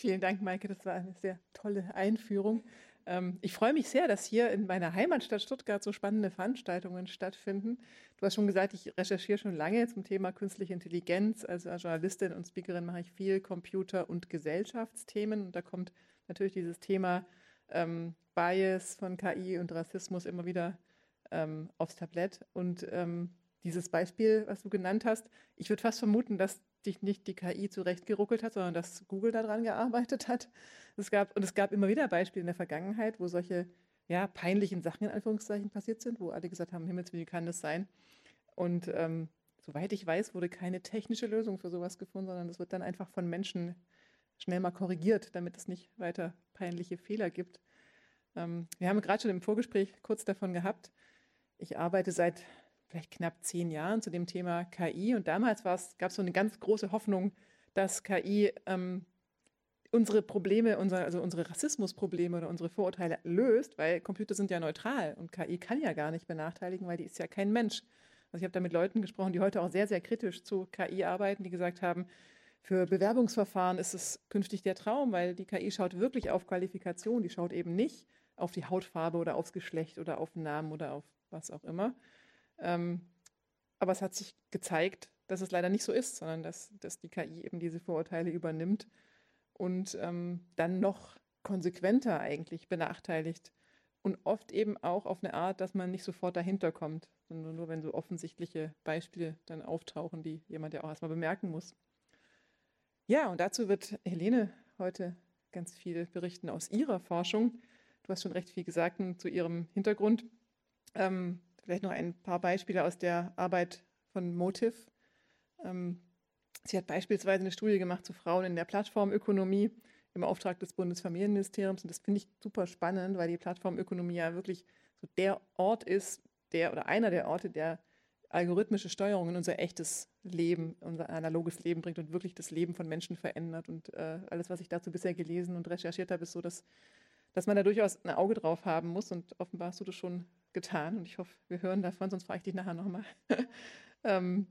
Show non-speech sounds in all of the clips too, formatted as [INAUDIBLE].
Vielen Dank, Maike. Das war eine sehr tolle Einführung. Ähm, ich freue mich sehr, dass hier in meiner Heimatstadt Stuttgart so spannende Veranstaltungen stattfinden. Du hast schon gesagt, ich recherchiere schon lange zum Thema künstliche Intelligenz. Also als Journalistin und Speakerin mache ich viel Computer- und Gesellschaftsthemen. Und da kommt natürlich dieses Thema ähm, Bias von KI und Rassismus immer wieder ähm, aufs Tablett. Und ähm, dieses Beispiel, was du genannt hast, ich würde fast vermuten, dass dich nicht die KI zurechtgeruckelt hat, sondern dass Google daran gearbeitet hat. Es gab, und es gab immer wieder Beispiele in der Vergangenheit, wo solche ja, peinlichen Sachen in Anführungszeichen passiert sind, wo alle gesagt haben, Himmels, wie kann das sein? Und ähm, soweit ich weiß, wurde keine technische Lösung für sowas gefunden, sondern es wird dann einfach von Menschen schnell mal korrigiert, damit es nicht weiter peinliche Fehler gibt. Ähm, wir haben gerade schon im Vorgespräch kurz davon gehabt. Ich arbeite seit vielleicht knapp zehn Jahren zu dem Thema KI. Und damals gab es so eine ganz große Hoffnung, dass KI ähm, unsere Probleme, unser, also unsere Rassismusprobleme oder unsere Vorurteile löst, weil Computer sind ja neutral und KI kann ja gar nicht benachteiligen, weil die ist ja kein Mensch. Also ich habe da mit Leuten gesprochen, die heute auch sehr, sehr kritisch zu KI arbeiten, die gesagt haben, für Bewerbungsverfahren ist es künftig der Traum, weil die KI schaut wirklich auf Qualifikation, die schaut eben nicht auf die Hautfarbe oder aufs Geschlecht oder auf den Namen oder auf was auch immer. Ähm, aber es hat sich gezeigt, dass es leider nicht so ist, sondern dass, dass die KI eben diese Vorurteile übernimmt und ähm, dann noch konsequenter eigentlich benachteiligt. Und oft eben auch auf eine Art, dass man nicht sofort dahinter kommt, sondern nur, wenn so offensichtliche Beispiele dann auftauchen, die jemand ja auch erstmal bemerken muss. Ja, und dazu wird Helene heute ganz viel berichten aus ihrer Forschung. Du hast schon recht viel gesagt zu ihrem Hintergrund. Ähm, Vielleicht noch ein paar Beispiele aus der Arbeit von Motive. Ähm, sie hat beispielsweise eine Studie gemacht zu Frauen in der Plattformökonomie im Auftrag des Bundesfamilienministeriums. Und das finde ich super spannend, weil die Plattformökonomie ja wirklich so der Ort ist, der oder einer der Orte, der algorithmische Steuerung in unser echtes Leben, unser analoges Leben bringt und wirklich das Leben von Menschen verändert. Und äh, alles, was ich dazu bisher gelesen und recherchiert habe, ist so, dass, dass man da durchaus ein Auge drauf haben muss. Und offenbar hast du das schon getan und ich hoffe, wir hören davon, sonst frage ich dich nachher nochmal. [LAUGHS] ähm,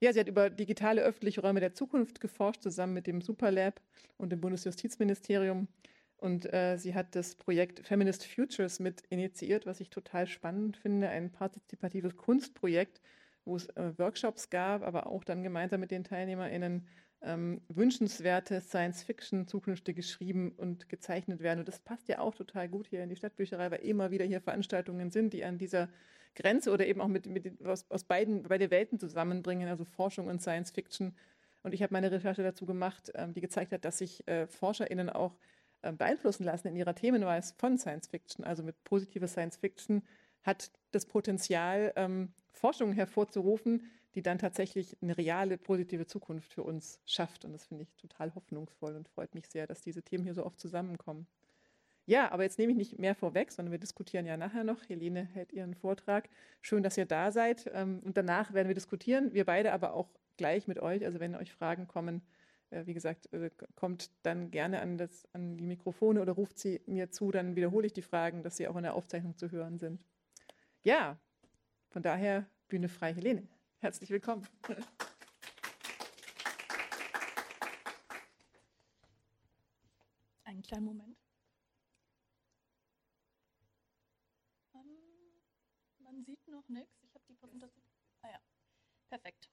ja, sie hat über digitale öffentliche Räume der Zukunft geforscht, zusammen mit dem Superlab und dem Bundesjustizministerium. Und äh, sie hat das Projekt Feminist Futures mit initiiert, was ich total spannend finde, ein partizipatives Kunstprojekt, wo es äh, Workshops gab, aber auch dann gemeinsam mit den TeilnehmerInnen ähm, wünschenswerte Science-Fiction zukünftig geschrieben und gezeichnet werden. Und das passt ja auch total gut hier in die Stadtbücherei, weil immer wieder hier Veranstaltungen sind, die an dieser Grenze oder eben auch mit, mit aus, aus beiden, beide Welten zusammenbringen, also Forschung und Science-Fiction. Und ich habe meine Recherche dazu gemacht, ähm, die gezeigt hat, dass sich äh, ForscherInnen auch äh, beeinflussen lassen in ihrer Themenweise von Science-Fiction, also mit positiver Science-Fiction hat das Potenzial, ähm, Forschung hervorzurufen, die dann tatsächlich eine reale positive Zukunft für uns schafft. Und das finde ich total hoffnungsvoll und freut mich sehr, dass diese Themen hier so oft zusammenkommen. Ja, aber jetzt nehme ich nicht mehr vorweg, sondern wir diskutieren ja nachher noch. Helene hält ihren Vortrag. Schön, dass ihr da seid. Ähm, und danach werden wir diskutieren. Wir beide aber auch gleich mit euch. Also wenn euch Fragen kommen, äh, wie gesagt, äh, kommt dann gerne an, das, an die Mikrofone oder ruft sie mir zu. Dann wiederhole ich die Fragen, dass sie auch in der Aufzeichnung zu hören sind. Ja, von daher Bühne frei, Helene. Herzlich willkommen. Einen kleinen Moment. Man sieht noch nichts. Ich habe die Präsentation. Ah ja, perfekt.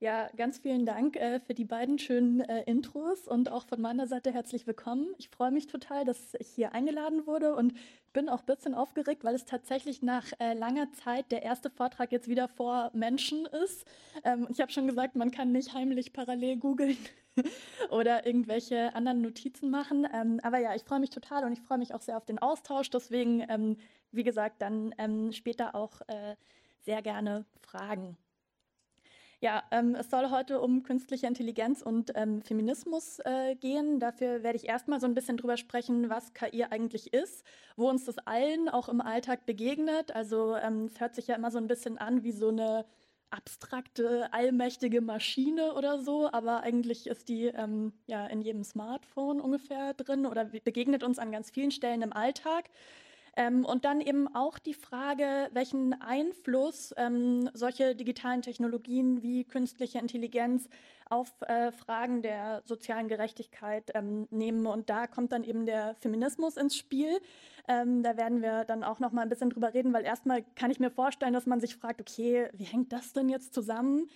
Ja, ganz vielen Dank äh, für die beiden schönen äh, Intros und auch von meiner Seite herzlich willkommen. Ich freue mich total, dass ich hier eingeladen wurde und bin auch ein bisschen aufgeregt, weil es tatsächlich nach äh, langer Zeit der erste Vortrag jetzt wieder vor Menschen ist. Ähm, ich habe schon gesagt, man kann nicht heimlich parallel googeln [LAUGHS] oder irgendwelche anderen Notizen machen. Ähm, aber ja, ich freue mich total und ich freue mich auch sehr auf den Austausch. Deswegen, ähm, wie gesagt, dann ähm, später auch äh, sehr gerne Fragen. Ja, ähm, es soll heute um künstliche Intelligenz und ähm, Feminismus äh, gehen. Dafür werde ich erstmal so ein bisschen drüber sprechen, was KI eigentlich ist, wo uns das allen auch im Alltag begegnet. Also ähm, es hört sich ja immer so ein bisschen an wie so eine abstrakte, allmächtige Maschine oder so, aber eigentlich ist die ähm, ja in jedem Smartphone ungefähr drin oder begegnet uns an ganz vielen Stellen im Alltag. Ähm, und dann eben auch die Frage, welchen Einfluss ähm, solche digitalen Technologien wie künstliche Intelligenz auf äh, Fragen der sozialen Gerechtigkeit ähm, nehmen. Und da kommt dann eben der Feminismus ins Spiel. Ähm, da werden wir dann auch noch mal ein bisschen drüber reden, weil erstmal kann ich mir vorstellen, dass man sich fragt, okay, wie hängt das denn jetzt zusammen?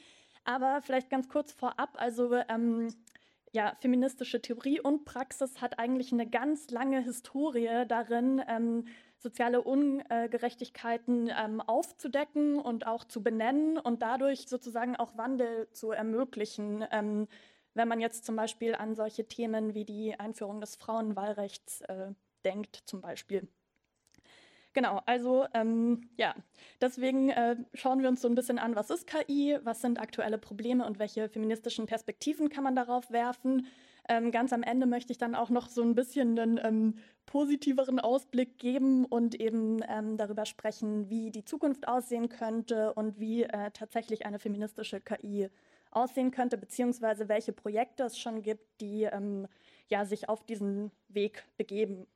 Aber vielleicht ganz kurz vorab, also ähm, ja, feministische Theorie und Praxis hat eigentlich eine ganz lange Historie darin, ähm, soziale Ungerechtigkeiten ähm, aufzudecken und auch zu benennen und dadurch sozusagen auch Wandel zu ermöglichen. Ähm, wenn man jetzt zum Beispiel an solche Themen wie die Einführung des Frauenwahlrechts äh, denkt, zum Beispiel. Genau, also ähm, ja, deswegen äh, schauen wir uns so ein bisschen an, was ist KI, was sind aktuelle Probleme und welche feministischen Perspektiven kann man darauf werfen. Ähm, ganz am Ende möchte ich dann auch noch so ein bisschen einen ähm, positiveren Ausblick geben und eben ähm, darüber sprechen, wie die Zukunft aussehen könnte und wie äh, tatsächlich eine feministische KI aussehen könnte, beziehungsweise welche Projekte es schon gibt, die ähm, ja, sich auf diesen Weg begeben.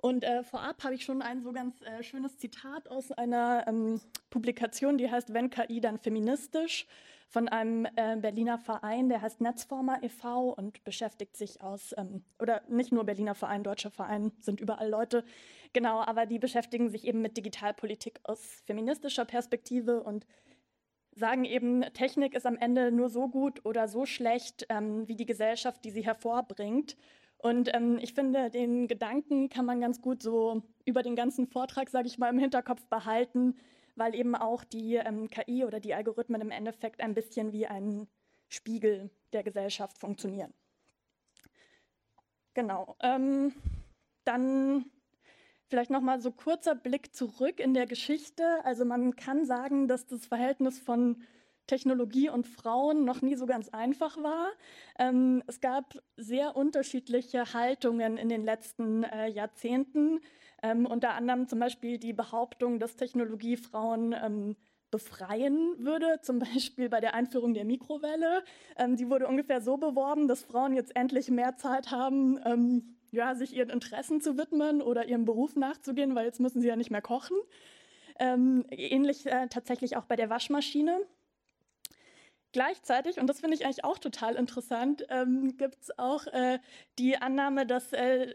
Und äh, vorab habe ich schon ein so ganz äh, schönes Zitat aus einer ähm, Publikation, die heißt Wenn KI dann feministisch, von einem äh, Berliner Verein, der heißt Netzformer e.V. und beschäftigt sich aus, ähm, oder nicht nur Berliner Verein, deutscher Verein, sind überall Leute, genau, aber die beschäftigen sich eben mit Digitalpolitik aus feministischer Perspektive und sagen eben, Technik ist am Ende nur so gut oder so schlecht ähm, wie die Gesellschaft, die sie hervorbringt. Und ähm, ich finde, den Gedanken kann man ganz gut so über den ganzen Vortrag, sage ich mal, im Hinterkopf behalten, weil eben auch die ähm, KI oder die Algorithmen im Endeffekt ein bisschen wie ein Spiegel der Gesellschaft funktionieren. Genau. Ähm, dann vielleicht noch mal so kurzer Blick zurück in der Geschichte. Also man kann sagen, dass das Verhältnis von Technologie und Frauen noch nie so ganz einfach war. Ähm, es gab sehr unterschiedliche Haltungen in den letzten äh, Jahrzehnten. Ähm, unter anderem zum Beispiel die Behauptung, dass Technologie Frauen ähm, befreien würde, zum [LAUGHS] Beispiel bei der Einführung der Mikrowelle. Ähm, die wurde ungefähr so beworben, dass Frauen jetzt endlich mehr Zeit haben, ähm, ja, sich ihren Interessen zu widmen oder ihrem Beruf nachzugehen, weil jetzt müssen sie ja nicht mehr kochen. Ähm, ähnlich äh, tatsächlich auch bei der Waschmaschine. Gleichzeitig, und das finde ich eigentlich auch total interessant, ähm, gibt es auch äh, die Annahme, dass äh,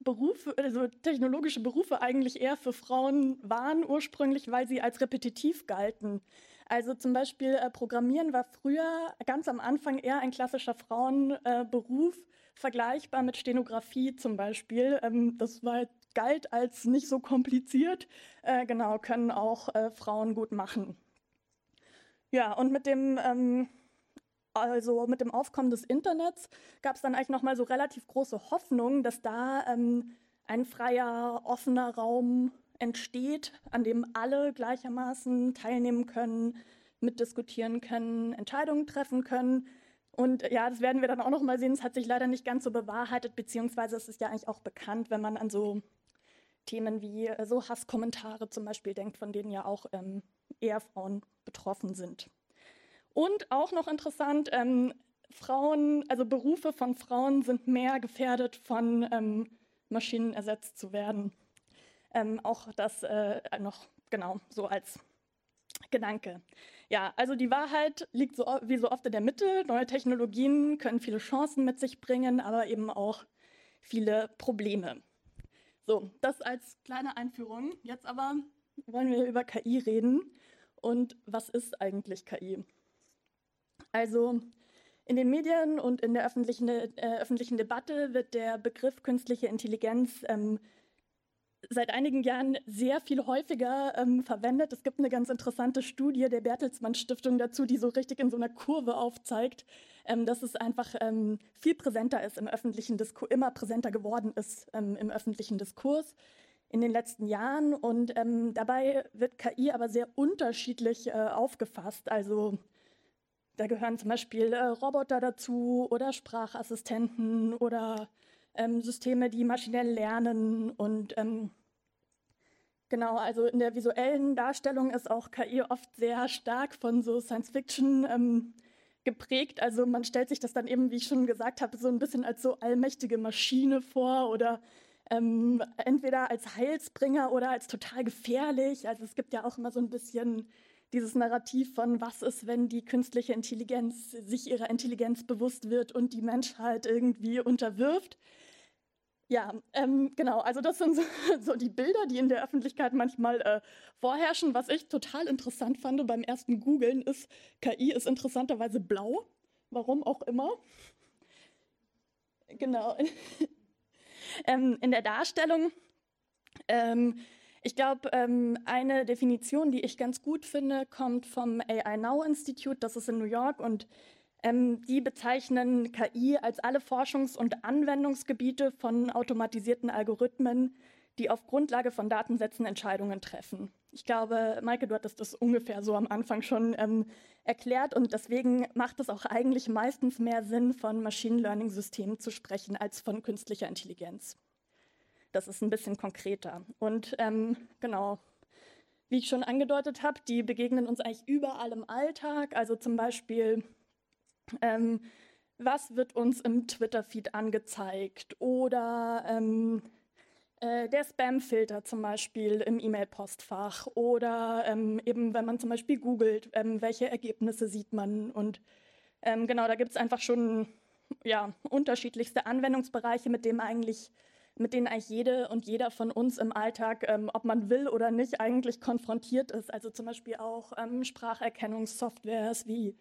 Berufe, also technologische Berufe eigentlich eher für Frauen waren ursprünglich, weil sie als repetitiv galten. Also zum Beispiel äh, Programmieren war früher ganz am Anfang eher ein klassischer Frauenberuf, vergleichbar mit Stenografie zum Beispiel. Ähm, das war, galt als nicht so kompliziert. Äh, genau, können auch äh, Frauen gut machen. Ja, und mit dem, ähm, also mit dem Aufkommen des Internets gab es dann eigentlich nochmal so relativ große Hoffnung, dass da ähm, ein freier, offener Raum entsteht, an dem alle gleichermaßen teilnehmen können, mitdiskutieren können, Entscheidungen treffen können. Und ja, das werden wir dann auch noch mal sehen. Es hat sich leider nicht ganz so bewahrheitet, beziehungsweise es ist ja eigentlich auch bekannt, wenn man an so Themen wie äh, so Hasskommentare zum Beispiel denkt, von denen ja auch ähm, eher Frauen betroffen sind. Und auch noch interessant, ähm, Frauen, also Berufe von Frauen sind mehr gefährdet von ähm, Maschinen ersetzt zu werden. Ähm, auch das äh, noch genau so als Gedanke. Ja, also die Wahrheit liegt so, wie so oft in der Mitte. Neue Technologien können viele Chancen mit sich bringen, aber eben auch viele Probleme. So, das als kleine Einführung. Jetzt aber wollen wir über KI reden. Und was ist eigentlich KI? Also in den Medien und in der öffentlichen, äh, öffentlichen Debatte wird der Begriff künstliche Intelligenz ähm, seit einigen Jahren sehr viel häufiger ähm, verwendet. Es gibt eine ganz interessante Studie der Bertelsmann Stiftung dazu, die so richtig in so einer Kurve aufzeigt, ähm, dass es einfach ähm, viel präsenter ist im öffentlichen Diskurs, immer präsenter geworden ist ähm, im öffentlichen Diskurs in den letzten Jahren. Und ähm, dabei wird KI aber sehr unterschiedlich äh, aufgefasst. Also da gehören zum Beispiel äh, Roboter dazu oder Sprachassistenten oder ähm, Systeme, die maschinell lernen. Und ähm, genau, also in der visuellen Darstellung ist auch KI oft sehr stark von so Science Fiction ähm, geprägt. Also man stellt sich das dann eben, wie ich schon gesagt habe, so ein bisschen als so allmächtige Maschine vor oder ähm, entweder als Heilsbringer oder als total gefährlich. Also es gibt ja auch immer so ein bisschen dieses Narrativ von, was ist, wenn die künstliche Intelligenz sich ihrer Intelligenz bewusst wird und die Menschheit irgendwie unterwirft. Ja, ähm, genau. Also das sind so, [LAUGHS] so, die Bilder, die in der Öffentlichkeit manchmal äh, vorherrschen. Was ich total interessant fand beim ersten Googlen ist, KI ist interessanterweise blau. Warum auch immer. Genau. [LAUGHS] ähm, in der Darstellung, ähm, ich glaube, ähm, eine Definition, die ich ganz gut finde, kommt vom AI Now Institute, das ist in New York und ähm, die bezeichnen KI als alle Forschungs- und Anwendungsgebiete von automatisierten Algorithmen, die auf Grundlage von Datensätzen Entscheidungen treffen. Ich glaube, Maike, du hattest das ungefähr so am Anfang schon ähm, erklärt und deswegen macht es auch eigentlich meistens mehr Sinn, von Machine Learning-Systemen zu sprechen als von künstlicher Intelligenz. Das ist ein bisschen konkreter. Und ähm, genau, wie ich schon angedeutet habe, die begegnen uns eigentlich überall im Alltag. Also zum Beispiel ähm, was wird uns im Twitter-Feed angezeigt oder ähm, äh, der Spam-Filter zum Beispiel im E-Mail-Postfach oder ähm, eben, wenn man zum Beispiel googelt, ähm, welche Ergebnisse sieht man und ähm, genau, da gibt es einfach schon ja, unterschiedlichste Anwendungsbereiche, mit denen eigentlich mit denen eigentlich jede und jeder von uns im Alltag, ähm, ob man will oder nicht, eigentlich konfrontiert ist. Also zum Beispiel auch ähm, Spracherkennungssoftwares wie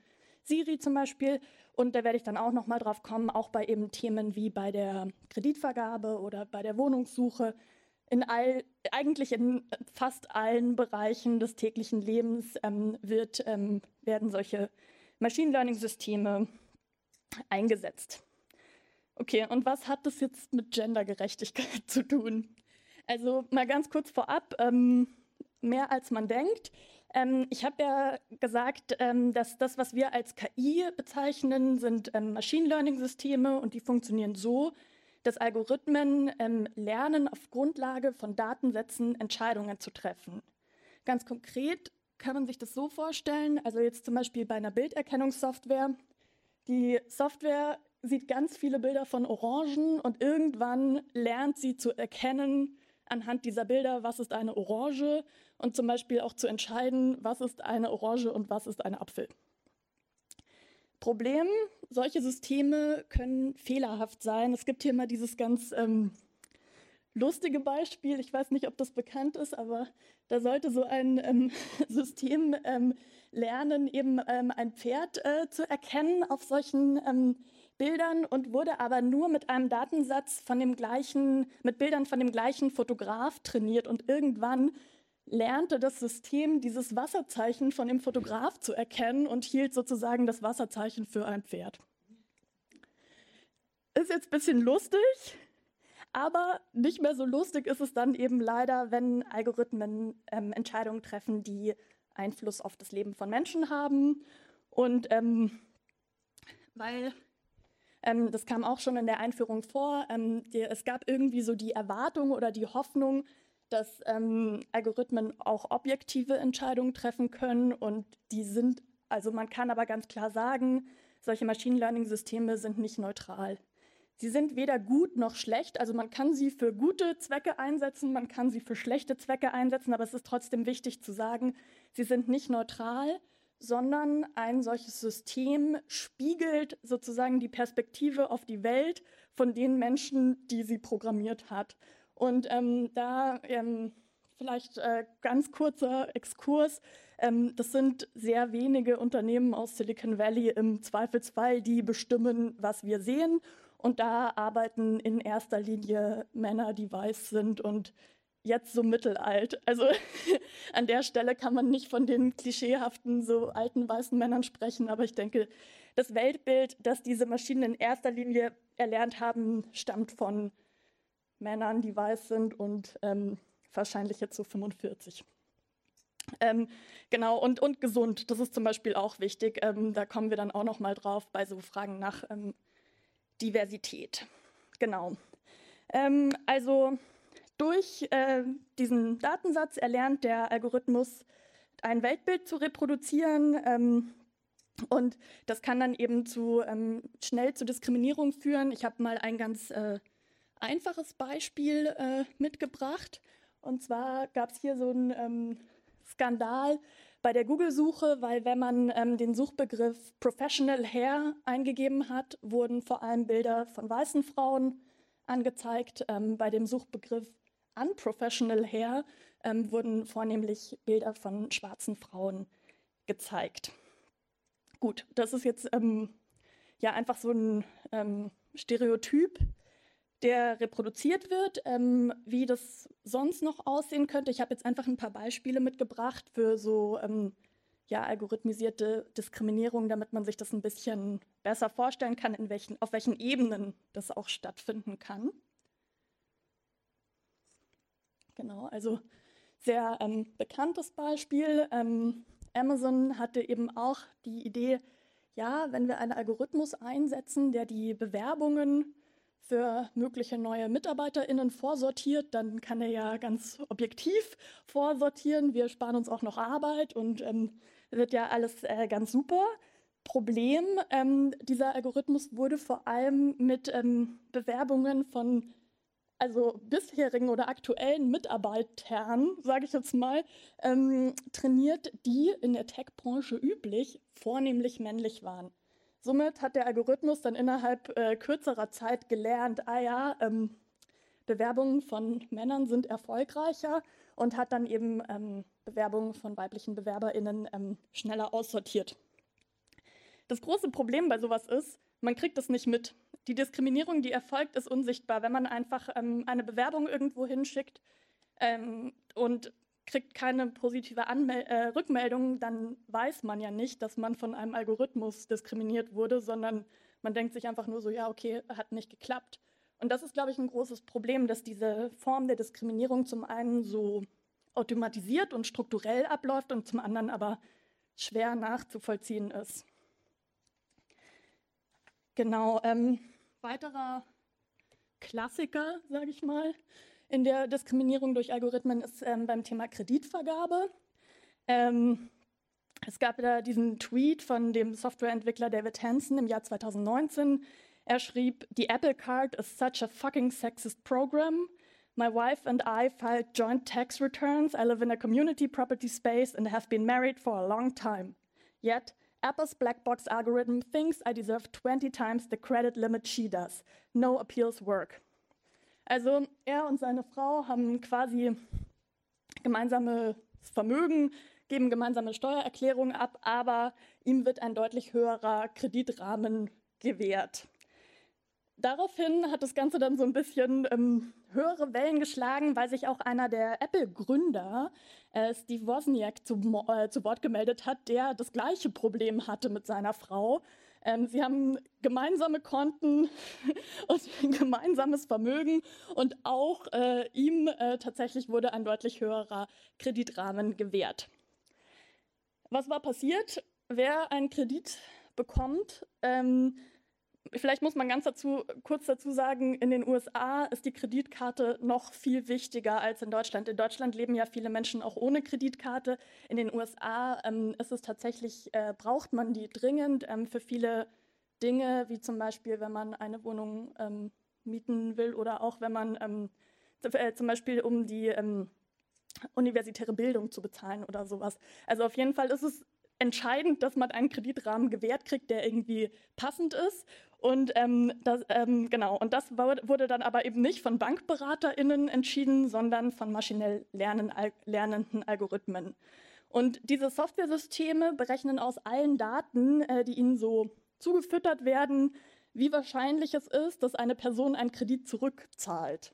Siri zum Beispiel. Und da werde ich dann auch noch mal drauf kommen, auch bei eben Themen wie bei der Kreditvergabe oder bei der Wohnungssuche. In all, eigentlich in fast allen Bereichen des täglichen Lebens ähm, wird, ähm, werden solche Machine Learning-Systeme eingesetzt. Okay, und was hat das jetzt mit Gendergerechtigkeit [LAUGHS] zu tun? Also mal ganz kurz vorab, ähm, mehr als man denkt. Ähm, ich habe ja gesagt, ähm, dass das, was wir als KI bezeichnen, sind ähm, Machine Learning-Systeme und die funktionieren so, dass Algorithmen ähm, lernen, auf Grundlage von Datensätzen Entscheidungen zu treffen. Ganz konkret kann man sich das so vorstellen, also jetzt zum Beispiel bei einer Bilderkennungssoftware. Die Software sieht ganz viele Bilder von Orangen und irgendwann lernt sie zu erkennen, anhand dieser Bilder, was ist eine Orange und zum Beispiel auch zu entscheiden, was ist eine Orange und was ist ein Apfel. Problem, solche Systeme können fehlerhaft sein. Es gibt hier mal dieses ganz ähm, lustige Beispiel, ich weiß nicht, ob das bekannt ist, aber da sollte so ein ähm, [LAUGHS] System ähm, lernen, eben ähm, ein Pferd äh, zu erkennen auf solchen ähm, Bildern und wurde aber nur mit einem Datensatz von dem gleichen, mit Bildern von dem gleichen Fotograf trainiert und irgendwann lernte das System dieses Wasserzeichen von dem Fotograf zu erkennen und hielt sozusagen das Wasserzeichen für ein Pferd. Ist jetzt ein bisschen lustig, aber nicht mehr so lustig ist es dann eben leider, wenn Algorithmen ähm, Entscheidungen treffen, die Einfluss auf das Leben von Menschen haben. Und ähm, weil ähm, das kam auch schon in der Einführung vor. Ähm, die, es gab irgendwie so die Erwartung oder die Hoffnung, dass ähm, Algorithmen auch objektive Entscheidungen treffen können und die sind, also man kann aber ganz klar sagen, solche Machine Learning Systeme sind nicht neutral. Sie sind weder gut noch schlecht, also man kann sie für gute Zwecke einsetzen, man kann sie für schlechte Zwecke einsetzen, aber es ist trotzdem wichtig zu sagen, sie sind nicht neutral sondern ein solches System spiegelt sozusagen die Perspektive auf die Welt von den Menschen, die sie programmiert hat. Und ähm, da ähm, vielleicht äh, ganz kurzer Exkurs. Ähm, das sind sehr wenige Unternehmen aus Silicon Valley im Zweifelsfall, die bestimmen, was wir sehen. Und da arbeiten in erster Linie Männer, die weiß sind und jetzt so mittelalt. Also [LAUGHS] an der Stelle kann man nicht von den klischeehaften, so alten weißen Männern sprechen, aber ich denke, das Weltbild, das diese Maschinen in erster Linie erlernt haben, stammt von Männern, die weiß sind und ähm, wahrscheinlich jetzt so 45. Ähm, genau, und, und gesund, das ist zum Beispiel auch wichtig. Ähm, da kommen wir dann auch noch mal drauf bei so Fragen nach ähm, Diversität. Genau. Ähm, also durch äh, diesen Datensatz erlernt der Algorithmus ein Weltbild zu reproduzieren. Ähm, und das kann dann eben zu, ähm, schnell zu Diskriminierung führen. Ich habe mal ein ganz äh, einfaches Beispiel äh, mitgebracht. Und zwar gab es hier so einen ähm, Skandal bei der Google-Suche, weil wenn man ähm, den Suchbegriff Professional Hair eingegeben hat, wurden vor allem Bilder von weißen Frauen angezeigt. Ähm, bei dem Suchbegriff Unprofessional Hair ähm, wurden vornehmlich Bilder von schwarzen Frauen gezeigt. Gut, das ist jetzt ähm, ja einfach so ein ähm, Stereotyp, der reproduziert wird. Ähm, wie das sonst noch aussehen könnte, ich habe jetzt einfach ein paar Beispiele mitgebracht für so ähm, ja, algorithmisierte Diskriminierung, damit man sich das ein bisschen besser vorstellen kann, in welchen, auf welchen Ebenen das auch stattfinden kann. Genau, also sehr ähm, bekanntes Beispiel. Ähm, Amazon hatte eben auch die Idee, ja, wenn wir einen Algorithmus einsetzen, der die Bewerbungen für mögliche neue MitarbeiterInnen vorsortiert, dann kann er ja ganz objektiv vorsortieren. Wir sparen uns auch noch Arbeit und ähm, wird ja alles äh, ganz super. Problem, ähm, dieser Algorithmus wurde vor allem mit ähm, Bewerbungen von also bisherigen oder aktuellen Mitarbeitern, sage ich jetzt mal, ähm, trainiert, die in der Tech-Branche üblich vornehmlich männlich waren. Somit hat der Algorithmus dann innerhalb äh, kürzerer Zeit gelernt, ah ja, ähm, Bewerbungen von Männern sind erfolgreicher und hat dann eben ähm, Bewerbungen von weiblichen BewerberInnen ähm, schneller aussortiert. Das große Problem bei sowas ist, man kriegt es nicht mit. Die Diskriminierung, die erfolgt, ist unsichtbar. Wenn man einfach ähm, eine Bewerbung irgendwo hinschickt ähm, und kriegt keine positive Anmel äh, Rückmeldung, dann weiß man ja nicht, dass man von einem Algorithmus diskriminiert wurde, sondern man denkt sich einfach nur so, ja, okay, hat nicht geklappt. Und das ist, glaube ich, ein großes Problem, dass diese Form der Diskriminierung zum einen so automatisiert und strukturell abläuft und zum anderen aber schwer nachzuvollziehen ist. Genau, ähm, weiterer Klassiker, sage ich mal, in der Diskriminierung durch Algorithmen ist ähm, beim Thema Kreditvergabe. Ähm, es gab da diesen Tweet von dem Softwareentwickler David Hansen im Jahr 2019. Er schrieb, The Apple Card is such a fucking sexist program. My wife and I filed joint tax returns. I live in a community property space and have been married for a long time. Yet, Apple's black box algorithm thinks I deserve 20 times the credit limit she does. No appeals work. Also er und seine Frau haben quasi gemeinsames Vermögen, geben gemeinsame Steuererklärungen ab, aber ihm wird ein deutlich höherer Kreditrahmen gewährt. Daraufhin hat das Ganze dann so ein bisschen ähm, höhere Wellen geschlagen, weil sich auch einer der Apple-Gründer, äh, Steve Wozniak, zu, äh, zu Wort gemeldet hat, der das gleiche Problem hatte mit seiner Frau ähm, sie haben gemeinsame Konten [LAUGHS] und ein gemeinsames Vermögen und auch äh, ihm äh, tatsächlich wurde ein deutlich höherer Kreditrahmen gewährt. Was war passiert? Wer einen Kredit bekommt, ähm, vielleicht muss man ganz dazu, kurz dazu sagen, in den USA ist die Kreditkarte noch viel wichtiger als in Deutschland. In Deutschland leben ja viele Menschen auch ohne Kreditkarte. In den USA ähm, ist es tatsächlich, äh, braucht man die dringend ähm, für viele Dinge, wie zum Beispiel, wenn man eine Wohnung ähm, mieten will oder auch wenn man ähm, äh, zum Beispiel um die ähm, universitäre Bildung zu bezahlen oder sowas. Also auf jeden Fall ist es entscheidend, dass man einen Kreditrahmen gewährt kriegt, der irgendwie passend ist. Und ähm, das, ähm, genau, und das wurde dann aber eben nicht von BankberaterInnen entschieden, sondern von maschinell lernen, al lernenden Algorithmen. Und diese Softwaresysteme berechnen aus allen Daten, äh, die ihnen so zugefüttert werden, wie wahrscheinlich es ist, dass eine Person einen Kredit zurückzahlt.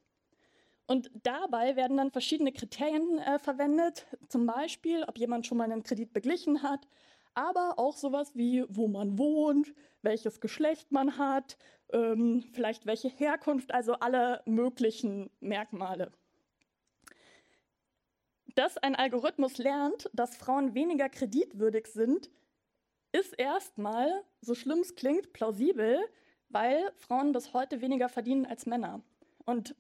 Und dabei werden dann verschiedene Kriterien äh, verwendet, zum Beispiel, ob jemand schon mal einen Kredit beglichen hat, aber auch sowas wie, wo man wohnt, welches Geschlecht man hat, ähm, vielleicht welche Herkunft, also alle möglichen Merkmale. Dass ein Algorithmus lernt, dass Frauen weniger kreditwürdig sind, ist erstmal, so schlimm es klingt, plausibel, weil Frauen bis heute weniger verdienen als Männer. Und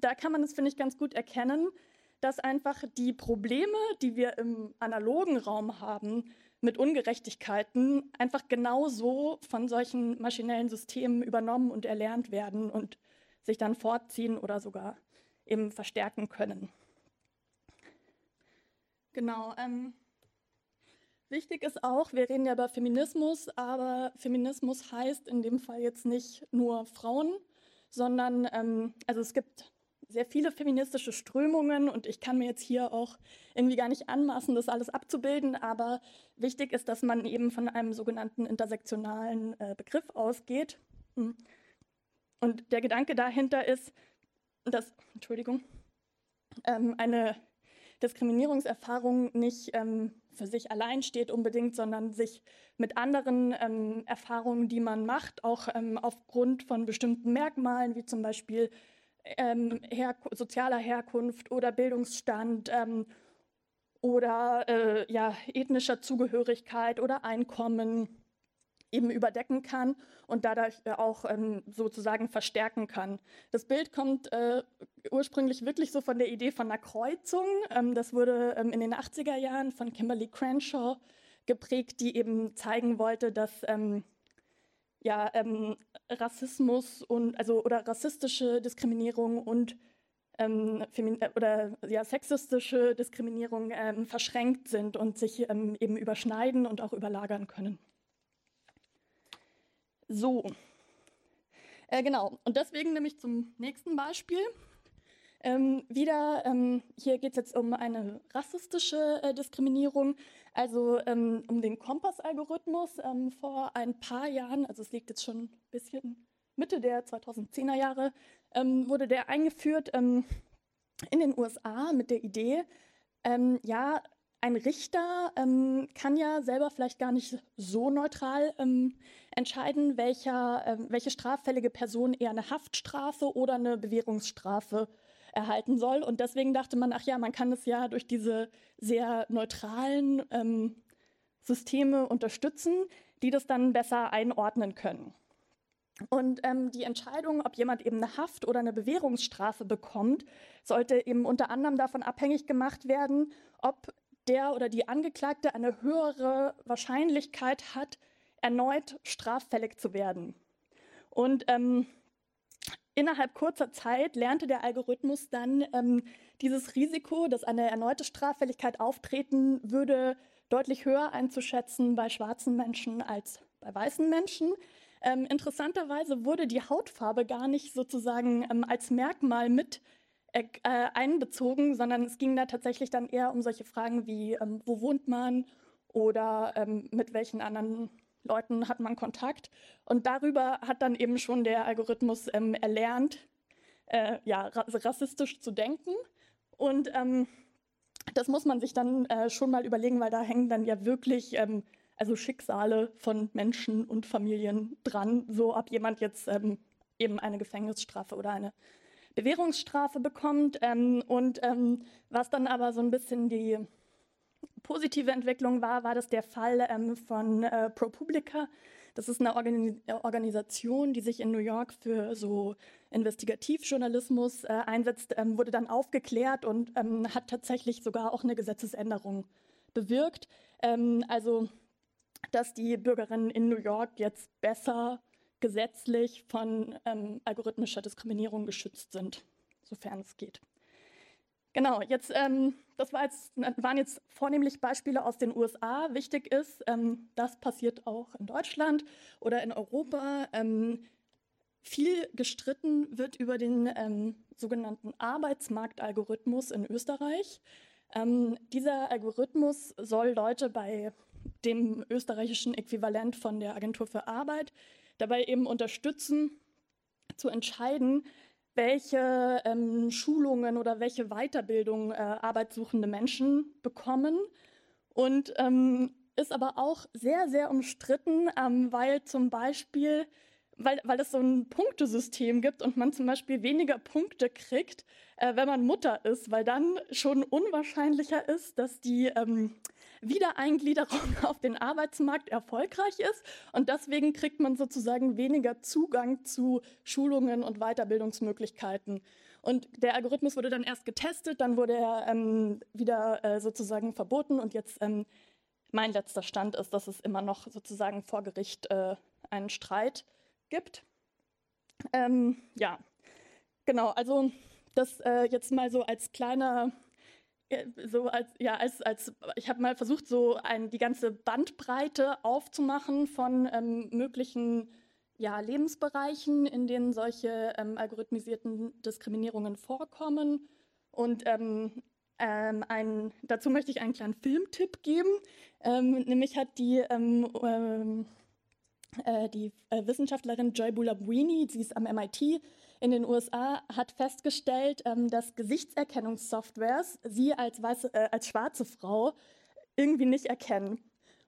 da kann man es, finde ich, ganz gut erkennen, dass einfach die Probleme, die wir im analogen Raum haben, mit Ungerechtigkeiten einfach genauso von solchen maschinellen Systemen übernommen und erlernt werden und sich dann fortziehen oder sogar eben verstärken können. Genau. Ähm, wichtig ist auch, wir reden ja über Feminismus, aber Feminismus heißt in dem Fall jetzt nicht nur Frauen, sondern ähm, also es gibt sehr viele feministische Strömungen und ich kann mir jetzt hier auch irgendwie gar nicht anmaßen, das alles abzubilden, aber wichtig ist, dass man eben von einem sogenannten intersektionalen äh, Begriff ausgeht. Hm. Und der Gedanke dahinter ist, dass, Entschuldigung, ähm, eine Diskriminierungserfahrung nicht ähm, für sich allein steht unbedingt, sondern sich mit anderen ähm, Erfahrungen, die man macht, auch ähm, aufgrund von bestimmten Merkmalen, wie zum Beispiel ähm, her sozialer Herkunft oder Bildungsstand ähm, oder äh, ja, ethnischer Zugehörigkeit oder Einkommen eben überdecken kann und dadurch äh, auch ähm, sozusagen verstärken kann. Das Bild kommt äh, ursprünglich wirklich so von der Idee von einer Kreuzung. Ähm, das wurde ähm, in den 80er Jahren von Kimberly Crenshaw geprägt, die eben zeigen wollte, dass ähm, ja, ähm, Rassismus und also oder rassistische Diskriminierung und ähm, äh, oder ja, sexistische Diskriminierung ähm, verschränkt sind und sich ähm, eben überschneiden und auch überlagern können. So, äh, genau. Und deswegen nämlich zum nächsten Beispiel. Ähm, wieder, ähm, hier geht es jetzt um eine rassistische äh, Diskriminierung, also ähm, um den Kompass-Algorithmus. Ähm, vor ein paar Jahren, also es liegt jetzt schon ein bisschen Mitte der 2010er Jahre, ähm, wurde der eingeführt ähm, in den USA mit der Idee, ja, ein Richter ähm, kann ja selber vielleicht gar nicht so neutral ähm, entscheiden, welcher, ähm, welche straffällige Person eher eine Haftstrafe oder eine Bewährungsstrafe erhalten soll. Und deswegen dachte man, ach ja, man kann es ja durch diese sehr neutralen ähm, Systeme unterstützen, die das dann besser einordnen können. Und ähm, die Entscheidung, ob jemand eben eine Haft- oder eine Bewährungsstrafe bekommt, sollte eben unter anderem davon abhängig gemacht werden, ob der oder die Angeklagte eine höhere Wahrscheinlichkeit hat, erneut straffällig zu werden. Und ähm, innerhalb kurzer Zeit lernte der Algorithmus dann ähm, dieses Risiko, dass eine erneute Straffälligkeit auftreten würde, deutlich höher einzuschätzen bei schwarzen Menschen als bei weißen Menschen. Ähm, interessanterweise wurde die Hautfarbe gar nicht sozusagen ähm, als Merkmal mit äh, einbezogen, sondern es ging da tatsächlich dann eher um solche Fragen wie, ähm, wo wohnt man oder ähm, mit welchen anderen Leuten hat man Kontakt. Und darüber hat dann eben schon der Algorithmus ähm, erlernt, äh, ja, rassistisch zu denken. Und ähm, das muss man sich dann äh, schon mal überlegen, weil da hängen dann ja wirklich ähm, also Schicksale von Menschen und Familien dran, so ob jemand jetzt ähm, eben eine Gefängnisstrafe oder eine Bewährungsstrafe bekommt. Ähm, und ähm, was dann aber so ein bisschen die positive Entwicklung war, war das der Fall ähm, von äh, ProPublica. Das ist eine Organi Organisation, die sich in New York für so Investigativjournalismus äh, einsetzt, ähm, wurde dann aufgeklärt und ähm, hat tatsächlich sogar auch eine Gesetzesänderung bewirkt. Ähm, also, dass die Bürgerinnen in New York jetzt besser gesetzlich von ähm, algorithmischer Diskriminierung geschützt sind, sofern es geht. Genau, jetzt, ähm, das war jetzt, waren jetzt vornehmlich Beispiele aus den USA. Wichtig ist, ähm, das passiert auch in Deutschland oder in Europa. Ähm, viel gestritten wird über den ähm, sogenannten Arbeitsmarktalgorithmus in Österreich. Ähm, dieser Algorithmus soll Leute bei dem österreichischen Äquivalent von der Agentur für Arbeit dabei eben unterstützen, zu entscheiden, welche ähm, Schulungen oder welche Weiterbildung äh, arbeitssuchende Menschen bekommen. Und ähm, ist aber auch sehr, sehr umstritten, ähm, weil zum Beispiel, weil, weil es so ein Punktesystem gibt und man zum Beispiel weniger Punkte kriegt, äh, wenn man Mutter ist, weil dann schon unwahrscheinlicher ist, dass die ähm, Wiedereingliederung [LAUGHS] auf den Arbeitsmarkt erfolgreich ist. Und deswegen kriegt man sozusagen weniger Zugang zu Schulungen und Weiterbildungsmöglichkeiten. Und der Algorithmus wurde dann erst getestet, dann wurde er ähm, wieder äh, sozusagen verboten. Und jetzt ähm, mein letzter Stand ist, dass es immer noch sozusagen vor Gericht äh, einen Streit gibt. Ähm, ja, genau, also das äh, jetzt mal so als kleiner äh, so als ja als als ich habe mal versucht so ein, die ganze Bandbreite aufzumachen von ähm, möglichen ja, Lebensbereichen, in denen solche ähm, algorithmisierten Diskriminierungen vorkommen. Und ähm, ähm, ein, dazu möchte ich einen kleinen Filmtipp geben. Ähm, nämlich hat die, ähm, ähm, äh, die äh, Wissenschaftlerin Joy Bulabwini, sie ist am MIT in den USA, hat festgestellt, dass Gesichtserkennungssoftwares sie als, weiße, äh, als schwarze Frau irgendwie nicht erkennen.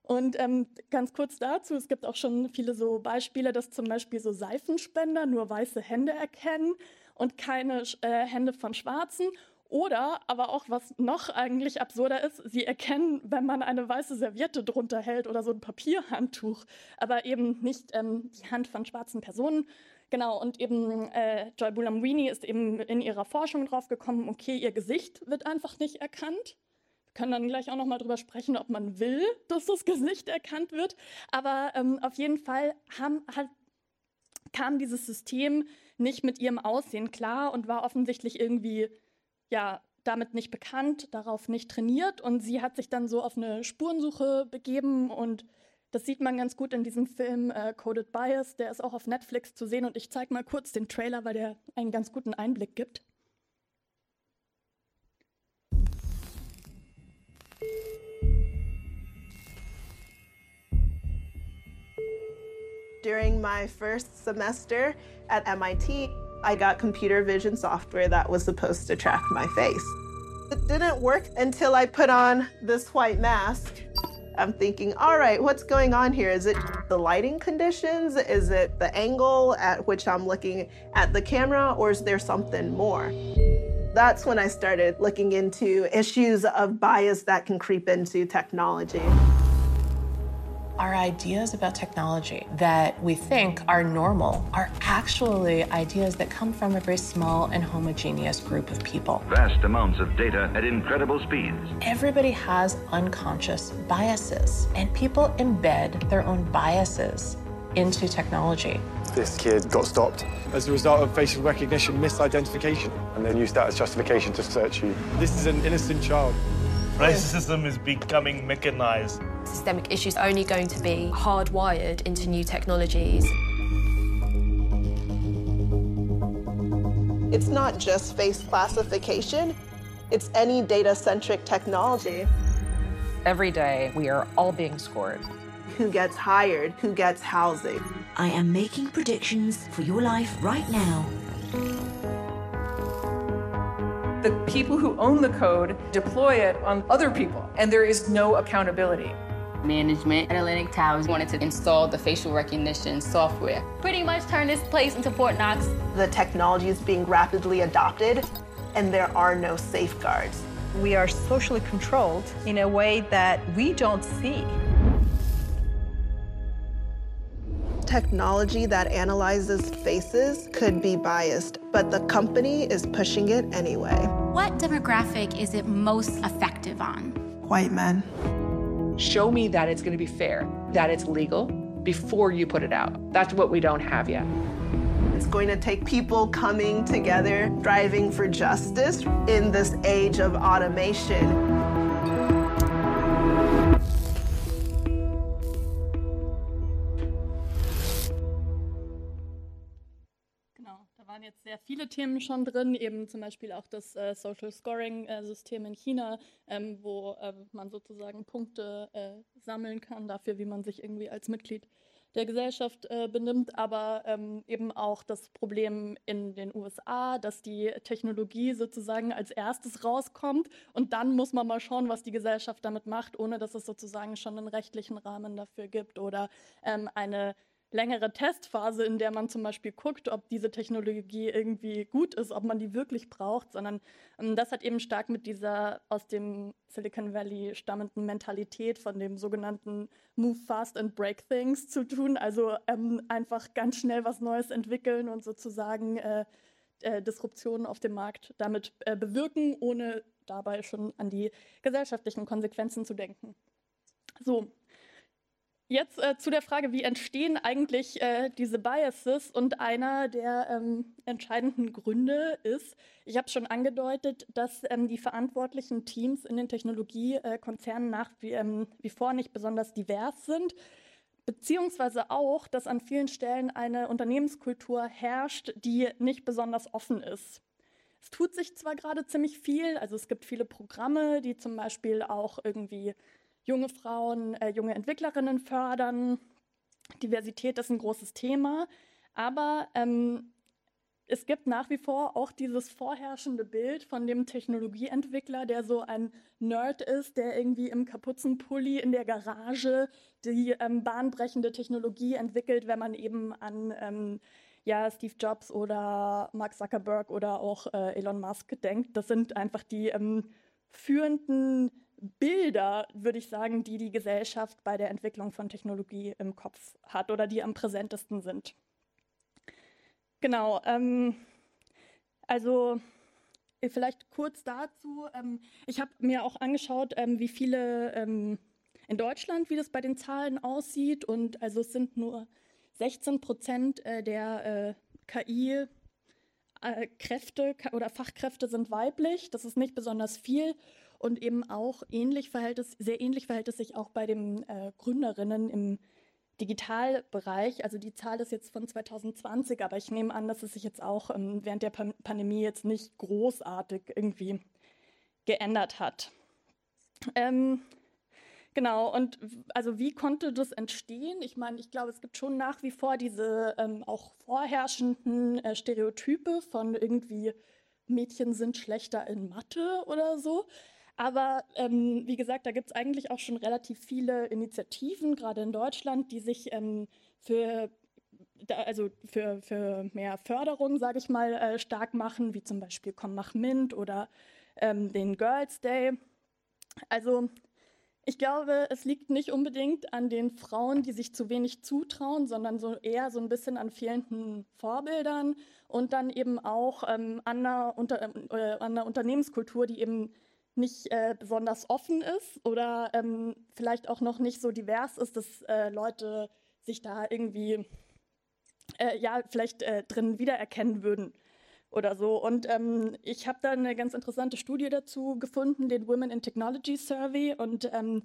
Und ähm, ganz kurz dazu, es gibt auch schon viele so Beispiele, dass zum Beispiel so Seifenspender nur weiße Hände erkennen und keine äh, Hände von Schwarzen. Oder, aber auch was noch eigentlich absurder ist, sie erkennen, wenn man eine weiße Serviette drunter hält oder so ein Papierhandtuch, aber eben nicht ähm, die Hand von schwarzen Personen. Genau, und eben äh, Joy Bulamwini ist eben in ihrer Forschung drauf gekommen, okay, ihr Gesicht wird einfach nicht erkannt können dann gleich auch noch mal drüber sprechen, ob man will, dass das Gesicht erkannt wird. Aber ähm, auf jeden Fall haben, halt, kam dieses System nicht mit ihrem Aussehen klar und war offensichtlich irgendwie ja damit nicht bekannt, darauf nicht trainiert. Und sie hat sich dann so auf eine Spurensuche begeben. Und das sieht man ganz gut in diesem Film äh, Coded Bias, der ist auch auf Netflix zu sehen. Und ich zeige mal kurz den Trailer, weil der einen ganz guten Einblick gibt. During my first semester at MIT, I got computer vision software that was supposed to track my face. It didn't work until I put on this white mask. I'm thinking, all right, what's going on here? Is it the lighting conditions? Is it the angle at which I'm looking at the camera? Or is there something more? That's when I started looking into issues of bias that can creep into technology. Our ideas about technology that we think are normal are actually ideas that come from a very small and homogeneous group of people. Vast amounts of data at incredible speeds. Everybody has unconscious biases, and people embed their own biases into technology. This kid got stopped as a result of facial recognition misidentification, and then used that as justification to search you. This is an innocent child. Racism is becoming mechanized. Systemic issues are only going to be hardwired into new technologies. It's not just face classification, it's any data centric technology. Every day, we are all being scored. Who gets hired? Who gets housing? I am making predictions for your life right now. The people who own the code deploy it on other people, and there is no accountability. Management at Atlantic Towers wanted to install the facial recognition software. Pretty much turn this place into Fort Knox. The technology is being rapidly adopted, and there are no safeguards. We are socially controlled in a way that we don't see. technology that analyzes faces could be biased, but the company is pushing it anyway. What demographic is it most effective on? White men. Show me that it's going to be fair, that it's legal before you put it out. That's what we don't have yet. It's going to take people coming together, driving for justice in this age of automation. Jetzt sehr viele Themen schon drin, eben zum Beispiel auch das äh, Social Scoring-System äh, in China, ähm, wo äh, man sozusagen Punkte äh, sammeln kann dafür, wie man sich irgendwie als Mitglied der Gesellschaft äh, benimmt, aber ähm, eben auch das Problem in den USA, dass die Technologie sozusagen als erstes rauskommt. Und dann muss man mal schauen, was die Gesellschaft damit macht, ohne dass es sozusagen schon einen rechtlichen Rahmen dafür gibt oder ähm, eine längere Testphase, in der man zum Beispiel guckt, ob diese Technologie irgendwie gut ist, ob man die wirklich braucht, sondern ähm, das hat eben stark mit dieser aus dem Silicon Valley stammenden Mentalität von dem sogenannten Move Fast and Break Things zu tun. Also ähm, einfach ganz schnell was Neues entwickeln und sozusagen äh, äh, Disruptionen auf dem Markt damit äh, bewirken, ohne dabei schon an die gesellschaftlichen Konsequenzen zu denken. So, Jetzt äh, zu der Frage, wie entstehen eigentlich äh, diese Biases? Und einer der ähm, entscheidenden Gründe ist, ich habe schon angedeutet, dass ähm, die verantwortlichen Teams in den Technologiekonzernen nach wie, ähm, wie vor nicht besonders divers sind, beziehungsweise auch, dass an vielen Stellen eine Unternehmenskultur herrscht, die nicht besonders offen ist. Es tut sich zwar gerade ziemlich viel, also es gibt viele Programme, die zum Beispiel auch irgendwie junge Frauen, äh, junge Entwicklerinnen fördern. Diversität ist ein großes Thema, aber ähm, es gibt nach wie vor auch dieses vorherrschende Bild von dem Technologieentwickler, der so ein Nerd ist, der irgendwie im Kapuzenpulli in der Garage die ähm, bahnbrechende Technologie entwickelt, wenn man eben an ähm, ja, Steve Jobs oder Mark Zuckerberg oder auch äh, Elon Musk denkt. Das sind einfach die ähm, führenden Bilder, würde ich sagen, die die Gesellschaft bei der Entwicklung von Technologie im Kopf hat oder die am präsentesten sind. Genau, ähm, also vielleicht kurz dazu. Ähm, ich habe mir auch angeschaut, ähm, wie viele ähm, in Deutschland, wie das bei den Zahlen aussieht. Und also es sind nur 16 Prozent äh, der äh, KI. Äh, Kräfte oder Fachkräfte sind weiblich. Das ist nicht besonders viel. Und eben auch ähnlich verhält es, sehr ähnlich verhält es sich auch bei den äh, Gründerinnen im Digitalbereich. Also die Zahl ist jetzt von 2020, aber ich nehme an, dass es sich jetzt auch ähm, während der Pan Pandemie jetzt nicht großartig irgendwie geändert hat. Ähm, Genau, und also wie konnte das entstehen? Ich meine, ich glaube, es gibt schon nach wie vor diese ähm, auch vorherrschenden äh, Stereotype von irgendwie Mädchen sind schlechter in Mathe oder so. Aber ähm, wie gesagt, da gibt es eigentlich auch schon relativ viele Initiativen, gerade in Deutschland, die sich ähm, für, da, also für, für mehr Förderung, sage ich mal, äh, stark machen, wie zum Beispiel Komm mach Mint oder ähm, den Girls Day. Also ich glaube, es liegt nicht unbedingt an den Frauen, die sich zu wenig zutrauen, sondern so eher so ein bisschen an fehlenden Vorbildern und dann eben auch ähm, an, einer Unter äh, an einer Unternehmenskultur, die eben nicht äh, besonders offen ist oder ähm, vielleicht auch noch nicht so divers ist, dass äh, Leute sich da irgendwie äh, ja vielleicht äh, drin wiedererkennen würden oder so. Und ähm, ich habe da eine ganz interessante Studie dazu gefunden, den Women in Technology Survey. Und ähm,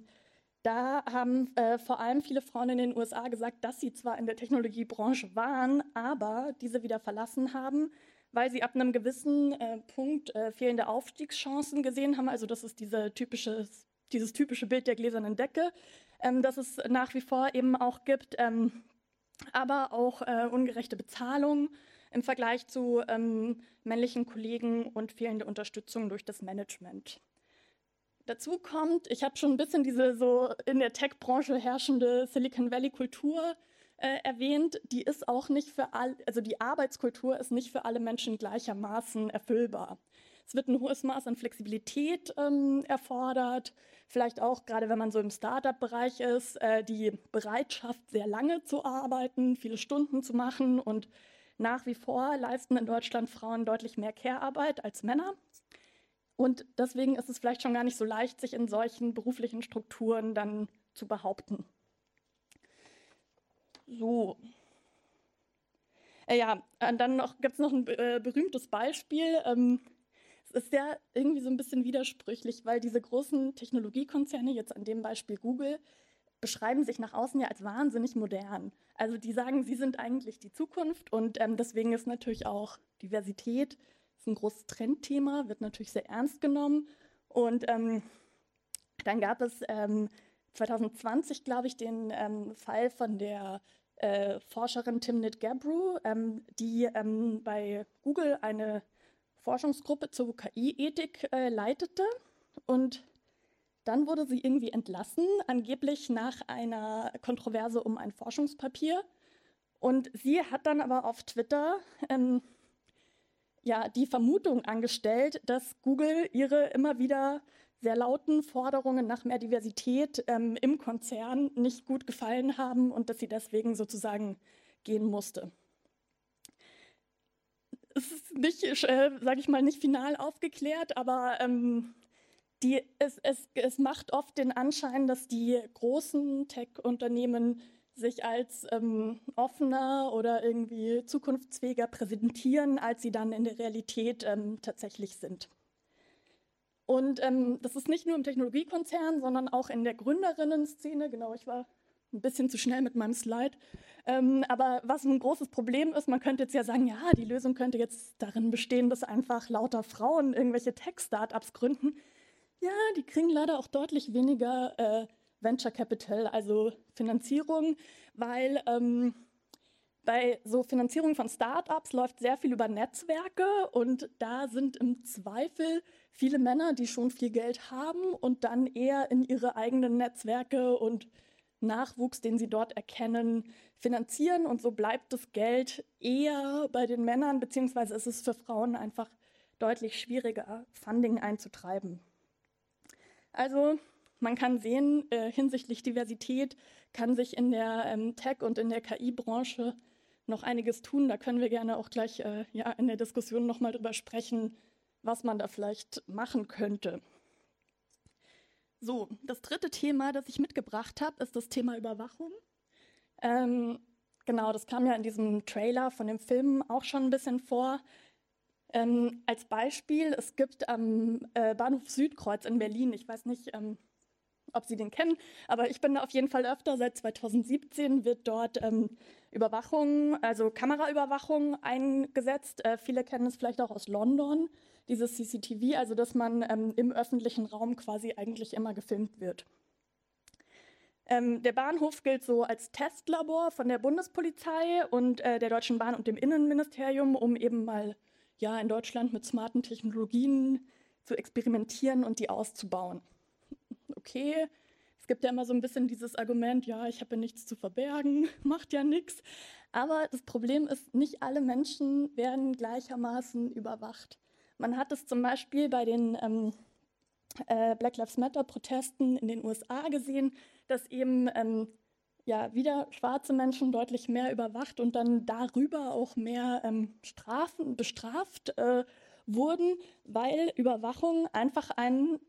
da haben äh, vor allem viele Frauen in den USA gesagt, dass sie zwar in der Technologiebranche waren, aber diese wieder verlassen haben, weil sie ab einem gewissen äh, Punkt äh, fehlende Aufstiegschancen gesehen haben. Also das ist diese typische, dieses typische Bild der gläsernen Decke, ähm, das es nach wie vor eben auch gibt, ähm, aber auch äh, ungerechte Bezahlung im Vergleich zu ähm, männlichen Kollegen und fehlende Unterstützung durch das Management. Dazu kommt, ich habe schon ein bisschen diese so in der Tech-Branche herrschende Silicon Valley-Kultur äh, erwähnt, die ist auch nicht für all, also die Arbeitskultur ist nicht für alle Menschen gleichermaßen erfüllbar. Es wird ein hohes Maß an Flexibilität ähm, erfordert, vielleicht auch gerade wenn man so im Startup-Bereich ist, äh, die Bereitschaft, sehr lange zu arbeiten, viele Stunden zu machen und nach wie vor leisten in Deutschland Frauen deutlich mehr Care-Arbeit als Männer. Und deswegen ist es vielleicht schon gar nicht so leicht, sich in solchen beruflichen Strukturen dann zu behaupten. So. Äh, ja, dann gibt es noch ein äh, berühmtes Beispiel. Ähm, es ist ja irgendwie so ein bisschen widersprüchlich, weil diese großen Technologiekonzerne, jetzt an dem Beispiel Google, beschreiben sich nach außen ja als wahnsinnig modern. Also die sagen, sie sind eigentlich die Zukunft und ähm, deswegen ist natürlich auch Diversität ist ein großes Trendthema, wird natürlich sehr ernst genommen. Und ähm, dann gab es ähm, 2020, glaube ich, den ähm, Fall von der äh, Forscherin Timnit Gebru, ähm, die ähm, bei Google eine Forschungsgruppe zur KI-Ethik äh, leitete. Und dann wurde sie irgendwie entlassen, angeblich nach einer Kontroverse um ein Forschungspapier. Und sie hat dann aber auf Twitter ähm, ja, die Vermutung angestellt, dass Google ihre immer wieder sehr lauten Forderungen nach mehr Diversität ähm, im Konzern nicht gut gefallen haben und dass sie deswegen sozusagen gehen musste. Es ist nicht, äh, sage ich mal, nicht final aufgeklärt, aber ähm, die, es, es, es macht oft den Anschein, dass die großen Tech-Unternehmen sich als ähm, offener oder irgendwie zukunftsfähiger präsentieren, als sie dann in der Realität ähm, tatsächlich sind. Und ähm, das ist nicht nur im Technologiekonzern, sondern auch in der Gründerinnen-Szene. Genau, ich war ein bisschen zu schnell mit meinem Slide. Ähm, aber was ein großes Problem ist, man könnte jetzt ja sagen, ja, die Lösung könnte jetzt darin bestehen, dass einfach lauter Frauen irgendwelche Tech-Startups gründen. Ja, die kriegen leider auch deutlich weniger äh, Venture Capital, also Finanzierung, weil ähm, bei so Finanzierung von Startups läuft sehr viel über Netzwerke und da sind im Zweifel viele Männer, die schon viel Geld haben und dann eher in ihre eigenen Netzwerke und Nachwuchs, den sie dort erkennen, finanzieren. Und so bleibt das Geld eher bei den Männern, beziehungsweise ist es für Frauen einfach deutlich schwieriger, Funding einzutreiben. Also man kann sehen, äh, hinsichtlich Diversität kann sich in der ähm, Tech- und in der KI-Branche noch einiges tun. Da können wir gerne auch gleich äh, ja, in der Diskussion nochmal drüber sprechen, was man da vielleicht machen könnte. So, das dritte Thema, das ich mitgebracht habe, ist das Thema Überwachung. Ähm, genau, das kam ja in diesem Trailer von dem Film auch schon ein bisschen vor. Ähm, als Beispiel, es gibt am äh, Bahnhof Südkreuz in Berlin, ich weiß nicht, ähm, ob Sie den kennen, aber ich bin da auf jeden Fall öfter. Seit 2017 wird dort ähm, Überwachung, also Kameraüberwachung eingesetzt. Äh, viele kennen es vielleicht auch aus London dieses CCTV, also dass man ähm, im öffentlichen Raum quasi eigentlich immer gefilmt wird. Ähm, der Bahnhof gilt so als Testlabor von der Bundespolizei und äh, der Deutschen Bahn und dem Innenministerium, um eben mal ja, in Deutschland mit smarten Technologien zu experimentieren und die auszubauen. Okay, es gibt ja immer so ein bisschen dieses Argument, ja, ich habe ja nichts zu verbergen, [LAUGHS] macht ja nichts. Aber das Problem ist, nicht alle Menschen werden gleichermaßen überwacht. Man hat es zum Beispiel bei den ähm, äh, Black Lives Matter-Protesten in den USA gesehen, dass eben ähm, ja, wieder schwarze Menschen deutlich mehr überwacht und dann darüber auch mehr ähm, Strafen, bestraft äh, wurden, weil Überwachung einfach ein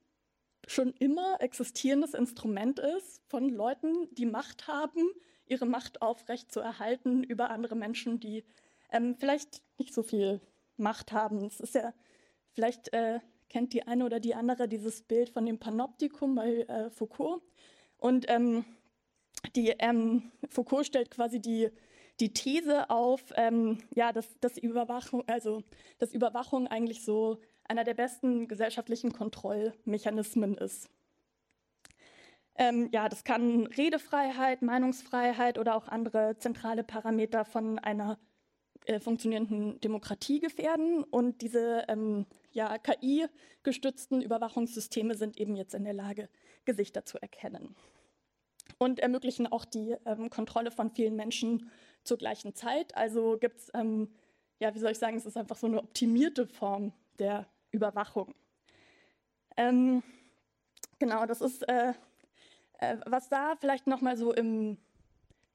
schon immer existierendes Instrument ist von Leuten, die Macht haben, ihre Macht aufrecht zu erhalten über andere Menschen, die ähm, vielleicht nicht so viel Macht haben. Es ist ja Vielleicht äh, kennt die eine oder die andere dieses Bild von dem Panoptikum bei äh, Foucault. Und ähm, die, ähm, Foucault stellt quasi die, die These auf, ähm, ja, dass, dass, Überwachung, also, dass Überwachung eigentlich so einer der besten gesellschaftlichen Kontrollmechanismen ist. Ähm, ja, das kann Redefreiheit, Meinungsfreiheit oder auch andere zentrale Parameter von einer äh, funktionierenden Demokratie gefährden. Und diese ähm, ja, KI-gestützten Überwachungssysteme sind eben jetzt in der Lage, Gesichter zu erkennen. Und ermöglichen auch die ähm, Kontrolle von vielen Menschen zur gleichen Zeit. Also gibt es, ähm, ja, wie soll ich sagen, es ist einfach so eine optimierte Form der Überwachung. Ähm, genau, das ist, äh, äh, was da vielleicht nochmal so im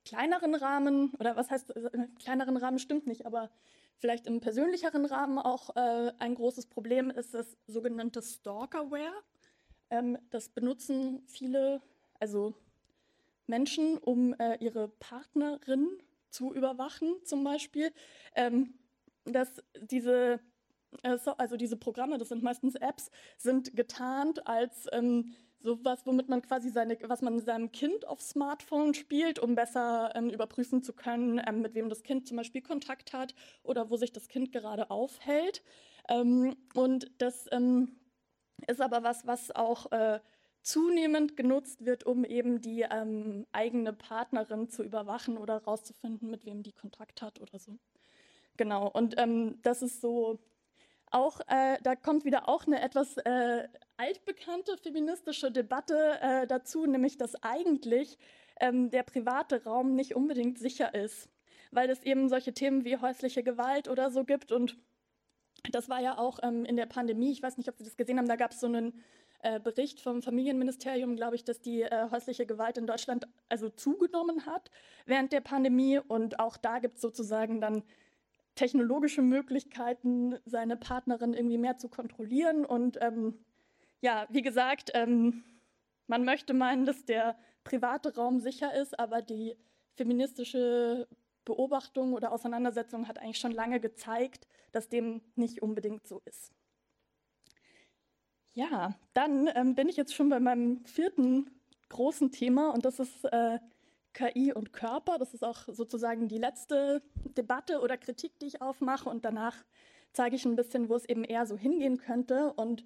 kleineren Rahmen, oder was heißt, äh, kleineren Rahmen stimmt nicht, aber vielleicht im persönlicheren Rahmen auch äh, ein großes Problem ist das sogenannte Stalkerware. Ähm, das benutzen viele, also Menschen, um äh, ihre Partnerin zu überwachen, zum Beispiel. Ähm, dass diese, also diese Programme, das sind meistens Apps, sind getarnt als ähm, sowas, womit man quasi seine, was man seinem Kind aufs Smartphone spielt, um besser ähm, überprüfen zu können, ähm, mit wem das Kind zum Beispiel Kontakt hat oder wo sich das Kind gerade aufhält. Ähm, und das ähm, ist aber was, was auch äh, zunehmend genutzt wird, um eben die ähm, eigene Partnerin zu überwachen oder herauszufinden, mit wem die Kontakt hat oder so. Genau, und ähm, das ist so auch, äh, da kommt wieder auch eine etwas äh, altbekannte feministische Debatte äh, dazu, nämlich dass eigentlich ähm, der private Raum nicht unbedingt sicher ist, weil es eben solche Themen wie häusliche Gewalt oder so gibt. Und das war ja auch ähm, in der Pandemie, ich weiß nicht, ob Sie das gesehen haben, da gab es so einen äh, Bericht vom Familienministerium, glaube ich, dass die äh, häusliche Gewalt in Deutschland also zugenommen hat während der Pandemie. Und auch da gibt es sozusagen dann technologische Möglichkeiten, seine Partnerin irgendwie mehr zu kontrollieren. Und ähm, ja, wie gesagt, ähm, man möchte meinen, dass der private Raum sicher ist, aber die feministische Beobachtung oder Auseinandersetzung hat eigentlich schon lange gezeigt, dass dem nicht unbedingt so ist. Ja, dann ähm, bin ich jetzt schon bei meinem vierten großen Thema und das ist äh, KI und Körper. Das ist auch sozusagen die letzte Debatte oder Kritik, die ich aufmache und danach zeige ich ein bisschen, wo es eben eher so hingehen könnte. Und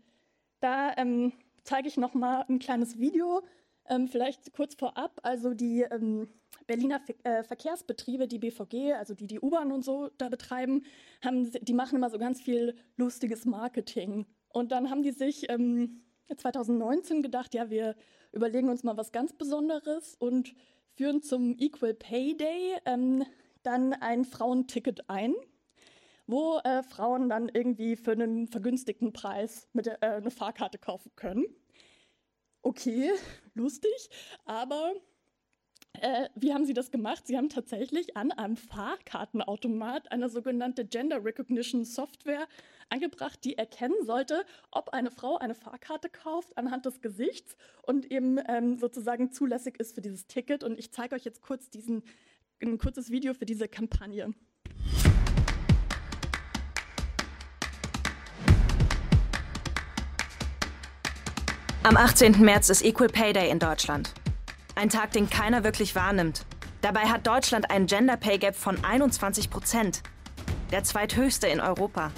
da ähm, zeige ich noch mal ein kleines Video, ähm, vielleicht kurz vorab. Also die ähm, Berliner Ver äh, Verkehrsbetriebe, die BVG, also die die U-Bahn und so da betreiben, haben, die machen immer so ganz viel lustiges Marketing. Und dann haben die sich 2019 ähm, gedacht, ja, wir überlegen uns mal was ganz Besonderes und führen zum Equal Pay Day ähm, dann ein Frauenticket ein wo äh, Frauen dann irgendwie für einen vergünstigten Preis mit äh, eine Fahrkarte kaufen können. Okay, [LAUGHS] lustig, aber äh, wie haben Sie das gemacht? Sie haben tatsächlich an einem Fahrkartenautomat eine sogenannte Gender Recognition Software angebracht, die erkennen sollte, ob eine Frau eine Fahrkarte kauft anhand des Gesichts und eben ähm, sozusagen zulässig ist für dieses Ticket. Und ich zeige euch jetzt kurz diesen, ein kurzes Video für diese Kampagne. Am 18. März ist Equal Pay Day in Deutschland. Ein Tag, den keiner wirklich wahrnimmt. Dabei hat Deutschland einen Gender Pay Gap von 21 Prozent. Der zweithöchste in Europa.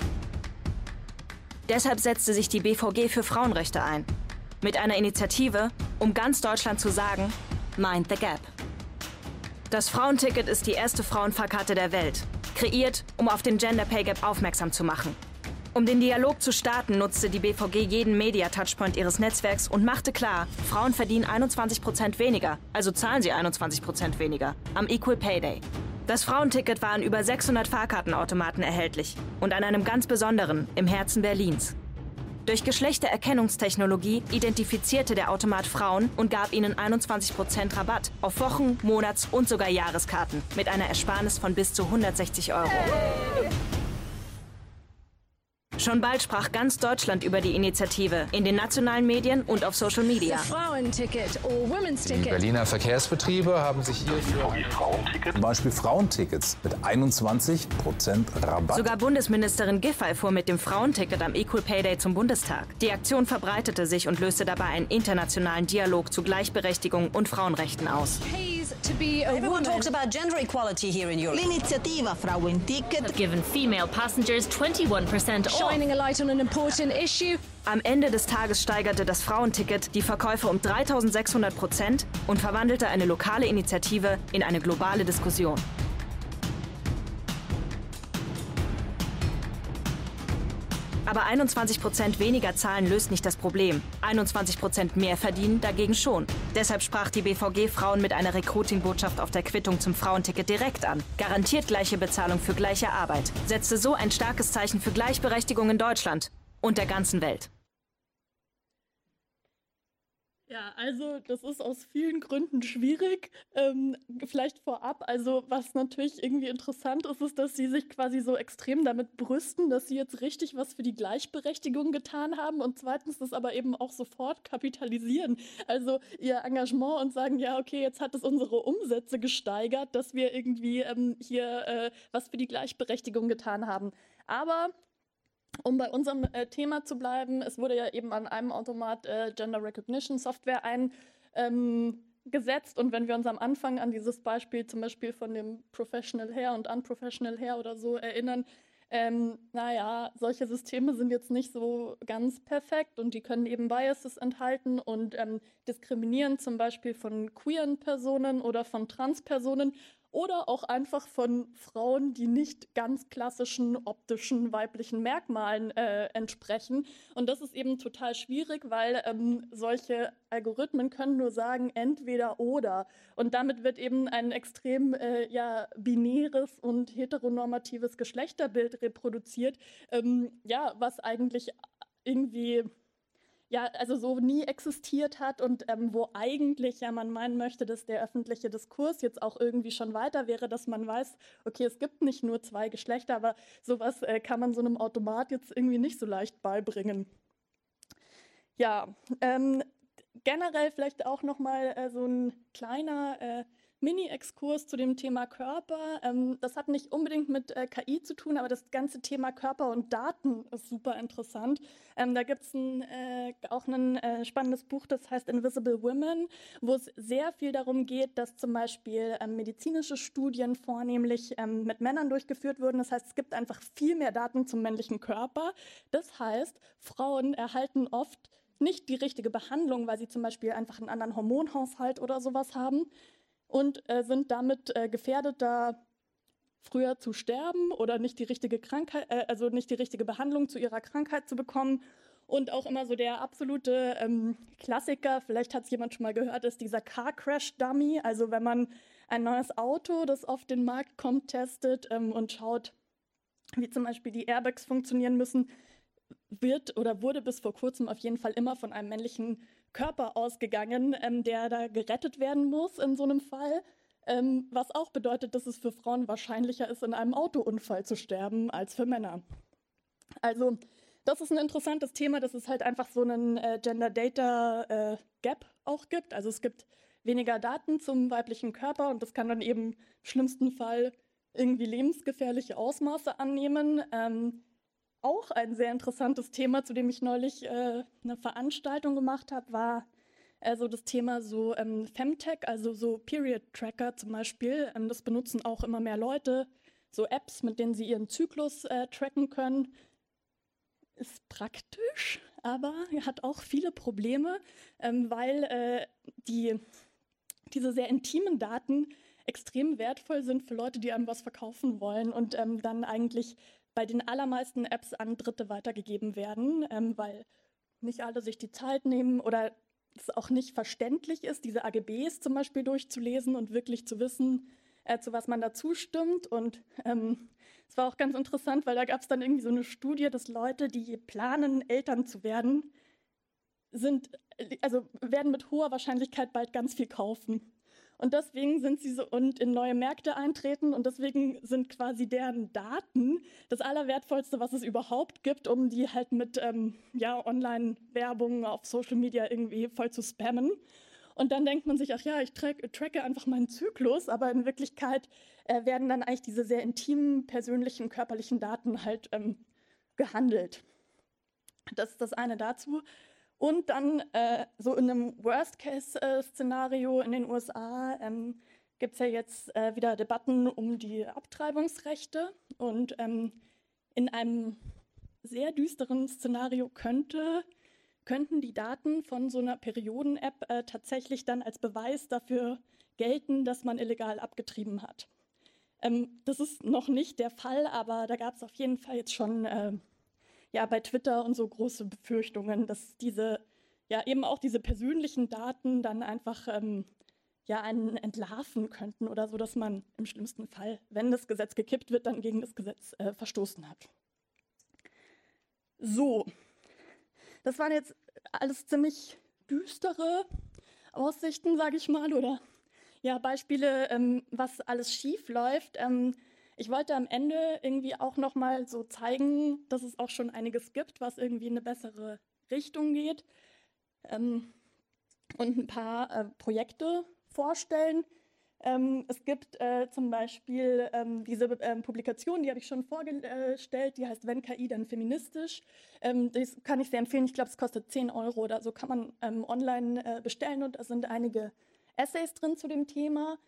Deshalb setzte sich die BVG für Frauenrechte ein. Mit einer Initiative, um ganz Deutschland zu sagen, Mind the Gap. Das Frauenticket ist die erste Frauenfahrkarte der Welt. Kreiert, um auf den Gender Pay Gap aufmerksam zu machen. Um den Dialog zu starten, nutzte die BVG jeden Media-Touchpoint ihres Netzwerks und machte klar, Frauen verdienen 21 Prozent weniger, also zahlen sie 21 Prozent weniger, am Equal Pay Day. Das Frauenticket war an über 600 Fahrkartenautomaten erhältlich und an einem ganz besonderen im Herzen Berlins. Durch Geschlechtererkennungstechnologie identifizierte der Automat Frauen und gab ihnen 21% Rabatt auf Wochen-, Monats- und sogar Jahreskarten mit einer Ersparnis von bis zu 160 Euro. Hey. Schon bald sprach ganz Deutschland über die Initiative, in den nationalen Medien und auf Social Media. Frauenticket oder Women's Ticket. Die Berliner Verkehrsbetriebe haben sich hier für Frauenticket. zum Beispiel Frauentickets mit 21% Rabatt. Sogar Bundesministerin Giffey fuhr mit dem Frauenticket am Equal Pay Day zum Bundestag. Die Aktion verbreitete sich und löste dabay einen internationalen Dialog zu Gleichberechtigung und Frauenrechten aus. To be a Everyone woman. talks about gender equality here in Europe. L'iniziativa Frauenticket given female passengers 21% off shining a light on an important issue. Am Ende des Tages steigerte das Frauenticket die Verkäufe um 3600 Prozent und verwandelte eine lokale Initiative in eine globale Diskussion. Aber 21 Prozent weniger Zahlen löst nicht das Problem. 21 Prozent mehr verdienen dagegen schon. Deshalb sprach die BVG Frauen mit einer Recruiting-Botschaft auf der Quittung zum Frauenticket direkt an. Garantiert gleiche Bezahlung für gleiche Arbeit. Setzte so ein starkes Zeichen für Gleichberechtigung in Deutschland und der ganzen Welt. Ja, also das ist aus vielen Gründen schwierig. Ähm, vielleicht vorab, also was natürlich irgendwie interessant ist, ist, dass sie sich quasi so extrem damit brüsten, dass sie jetzt richtig was für die Gleichberechtigung getan haben und zweitens das aber eben auch sofort kapitalisieren. Also ihr Engagement und sagen, ja, okay, jetzt hat es unsere Umsätze gesteigert, dass wir irgendwie ähm, hier äh, was für die Gleichberechtigung getan haben. Aber um bei unserem äh, Thema zu bleiben, es wurde ja eben an einem Automat äh, Gender Recognition Software eingesetzt. Ähm, und wenn wir uns am Anfang an dieses Beispiel zum Beispiel von dem Professional Hair und Unprofessional Hair oder so erinnern, ähm, naja, solche Systeme sind jetzt nicht so ganz perfekt und die können eben Biases enthalten und ähm, diskriminieren zum Beispiel von queeren Personen oder von Transpersonen oder auch einfach von Frauen, die nicht ganz klassischen optischen weiblichen Merkmalen äh, entsprechen. Und das ist eben total schwierig, weil ähm, solche Algorithmen können nur sagen entweder oder. Und damit wird eben ein extrem äh, ja, binäres und heteronormatives Geschlechterbild reproduziert, ähm, ja, was eigentlich irgendwie ja, also so nie existiert hat und ähm, wo eigentlich ja man meinen möchte, dass der öffentliche Diskurs jetzt auch irgendwie schon weiter wäre, dass man weiß, okay, es gibt nicht nur zwei Geschlechter, aber sowas äh, kann man so einem Automat jetzt irgendwie nicht so leicht beibringen. Ja, ähm, generell vielleicht auch noch mal äh, so ein kleiner äh, Mini-Exkurs zu dem Thema Körper. Ähm, das hat nicht unbedingt mit äh, KI zu tun, aber das ganze Thema Körper und Daten ist super interessant. Ähm, da gibt es äh, auch ein äh, spannendes Buch, das heißt Invisible Women, wo es sehr viel darum geht, dass zum Beispiel ähm, medizinische Studien vornehmlich ähm, mit Männern durchgeführt wurden. Das heißt, es gibt einfach viel mehr Daten zum männlichen Körper. Das heißt, Frauen erhalten oft nicht die richtige Behandlung, weil sie zum Beispiel einfach einen anderen Hormonhaushalt oder sowas haben und äh, sind damit äh, gefährdet, da früher zu sterben oder nicht die richtige Krankheit, äh, also nicht die richtige Behandlung zu ihrer Krankheit zu bekommen. Und auch immer so der absolute ähm, Klassiker, vielleicht hat es jemand schon mal gehört, ist dieser Car Crash Dummy. Also wenn man ein neues Auto, das auf den Markt kommt, testet ähm, und schaut, wie zum Beispiel die Airbags funktionieren müssen, wird oder wurde bis vor kurzem auf jeden Fall immer von einem männlichen Körper ausgegangen, ähm, der da gerettet werden muss in so einem Fall. Ähm, was auch bedeutet, dass es für Frauen wahrscheinlicher ist, in einem Autounfall zu sterben als für Männer. Also das ist ein interessantes Thema, dass es halt einfach so einen äh, Gender Data äh, Gap auch gibt. Also es gibt weniger Daten zum weiblichen Körper und das kann dann eben im schlimmsten Fall irgendwie lebensgefährliche Ausmaße annehmen. Ähm, auch ein sehr interessantes Thema, zu dem ich neulich äh, eine Veranstaltung gemacht habe, war äh, so das Thema so ähm, Femtech, also so Period Tracker zum Beispiel. Ähm, das benutzen auch immer mehr Leute, so Apps, mit denen sie ihren Zyklus äh, tracken können. Ist praktisch, aber hat auch viele Probleme, ähm, weil äh, die, diese sehr intimen Daten extrem wertvoll sind für Leute, die einem was verkaufen wollen und ähm, dann eigentlich bei den allermeisten Apps an Dritte weitergegeben werden, ähm, weil nicht alle sich die Zeit nehmen oder es auch nicht verständlich ist, diese AGBs zum Beispiel durchzulesen und wirklich zu wissen, äh, zu was man da zustimmt. Und ähm, es war auch ganz interessant, weil da gab es dann irgendwie so eine Studie, dass Leute, die planen, Eltern zu werden, sind, also werden mit hoher Wahrscheinlichkeit bald ganz viel kaufen. Und deswegen sind sie so und in neue Märkte eintreten und deswegen sind quasi deren Daten das Allerwertvollste, was es überhaupt gibt, um die halt mit ähm, ja, Online-Werbung auf Social Media irgendwie voll zu spammen. Und dann denkt man sich, ach ja, ich track, tracke einfach meinen Zyklus, aber in Wirklichkeit äh, werden dann eigentlich diese sehr intimen, persönlichen, körperlichen Daten halt ähm, gehandelt. Das ist das eine dazu. Und dann äh, so in einem Worst-Case-Szenario in den USA ähm, gibt es ja jetzt äh, wieder Debatten um die Abtreibungsrechte. Und ähm, in einem sehr düsteren Szenario könnte, könnten die Daten von so einer Perioden-App äh, tatsächlich dann als Beweis dafür gelten, dass man illegal abgetrieben hat. Ähm, das ist noch nicht der Fall, aber da gab es auf jeden Fall jetzt schon äh, ja bei Twitter und so große Befürchtungen, dass diese ja eben auch diese persönlichen Daten dann einfach ähm, ja einen entlarven könnten oder so, dass man im schlimmsten Fall, wenn das Gesetz gekippt wird, dann gegen das Gesetz äh, verstoßen hat. So, das waren jetzt alles ziemlich düstere Aussichten, sage ich mal, oder ja Beispiele, ähm, was alles schief läuft. Ähm, ich wollte am Ende irgendwie auch noch mal so zeigen, dass es auch schon einiges gibt, was irgendwie in eine bessere Richtung geht ähm, und ein paar äh, Projekte vorstellen. Ähm, es gibt äh, zum Beispiel ähm, diese ähm, Publikation, die habe ich schon vorgestellt, die heißt Wenn KI, dann feministisch. Ähm, das kann ich sehr empfehlen. Ich glaube, es kostet 10 Euro oder so, kann man ähm, online äh, bestellen und da sind einige Essays drin zu dem Thema.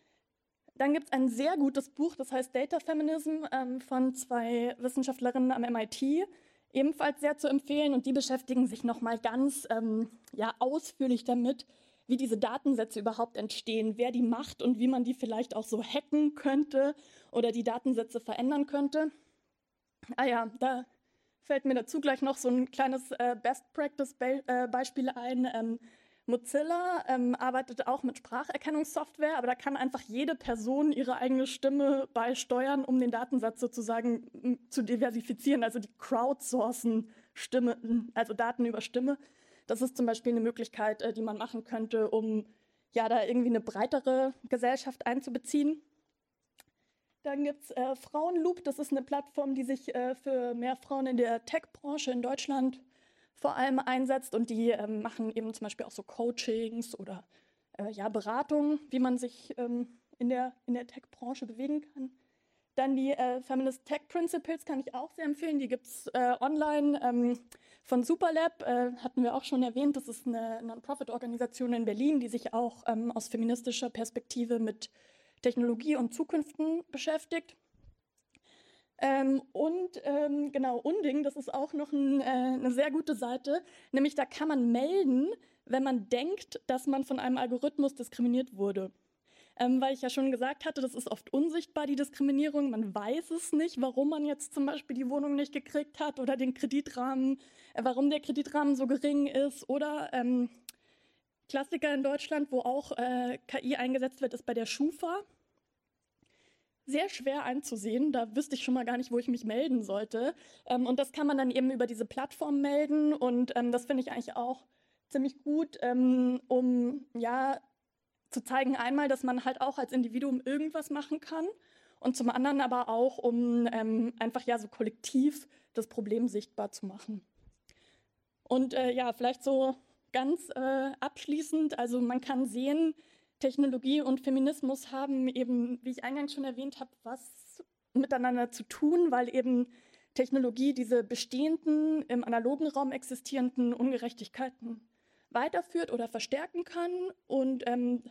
Dann gibt es ein sehr gutes Buch, das heißt Data Feminism ähm, von zwei Wissenschaftlerinnen am MIT, ebenfalls sehr zu empfehlen. Und die beschäftigen sich nochmal ganz ähm, ja, ausführlich damit, wie diese Datensätze überhaupt entstehen, wer die macht und wie man die vielleicht auch so hacken könnte oder die Datensätze verändern könnte. Ah ja, da fällt mir dazu gleich noch so ein kleines äh, Best-Practice-Beispiel äh, ein. Ähm, Mozilla ähm, arbeitet auch mit Spracherkennungssoftware, aber da kann einfach jede Person ihre eigene Stimme beisteuern, um den Datensatz sozusagen zu diversifizieren, also die crowdsourcen Stimme, also Daten über Stimme. Das ist zum Beispiel eine Möglichkeit, äh, die man machen könnte, um ja da irgendwie eine breitere Gesellschaft einzubeziehen. Dann gibt es äh, Frauenloop, das ist eine Plattform, die sich äh, für mehr Frauen in der Tech-Branche in Deutschland vor allem einsetzt und die ähm, machen eben zum Beispiel auch so Coachings oder äh, ja, Beratungen, wie man sich ähm, in der, in der Tech-Branche bewegen kann. Dann die äh, Feminist Tech Principles kann ich auch sehr empfehlen. Die gibt es äh, online ähm, von Superlab, äh, hatten wir auch schon erwähnt. Das ist eine Non-Profit-Organisation in Berlin, die sich auch ähm, aus feministischer Perspektive mit Technologie und Zukünften beschäftigt. Ähm, und ähm, genau, Unding, das ist auch noch ein, äh, eine sehr gute Seite, nämlich da kann man melden, wenn man denkt, dass man von einem Algorithmus diskriminiert wurde. Ähm, weil ich ja schon gesagt hatte, das ist oft unsichtbar, die Diskriminierung. Man weiß es nicht, warum man jetzt zum Beispiel die Wohnung nicht gekriegt hat oder den Kreditrahmen, äh, warum der Kreditrahmen so gering ist. Oder ähm, Klassiker in Deutschland, wo auch äh, KI eingesetzt wird, ist bei der Schufa sehr schwer einzusehen. Da wüsste ich schon mal gar nicht, wo ich mich melden sollte. Ähm, und das kann man dann eben über diese Plattform melden. Und ähm, das finde ich eigentlich auch ziemlich gut, ähm, um ja zu zeigen einmal, dass man halt auch als Individuum irgendwas machen kann und zum anderen aber auch, um ähm, einfach ja so kollektiv das Problem sichtbar zu machen. Und äh, ja, vielleicht so ganz äh, abschließend, also man kann sehen, Technologie und Feminismus haben eben, wie ich eingangs schon erwähnt habe, was miteinander zu tun, weil eben Technologie diese bestehenden, im analogen Raum existierenden Ungerechtigkeiten weiterführt oder verstärken kann. Und ähm,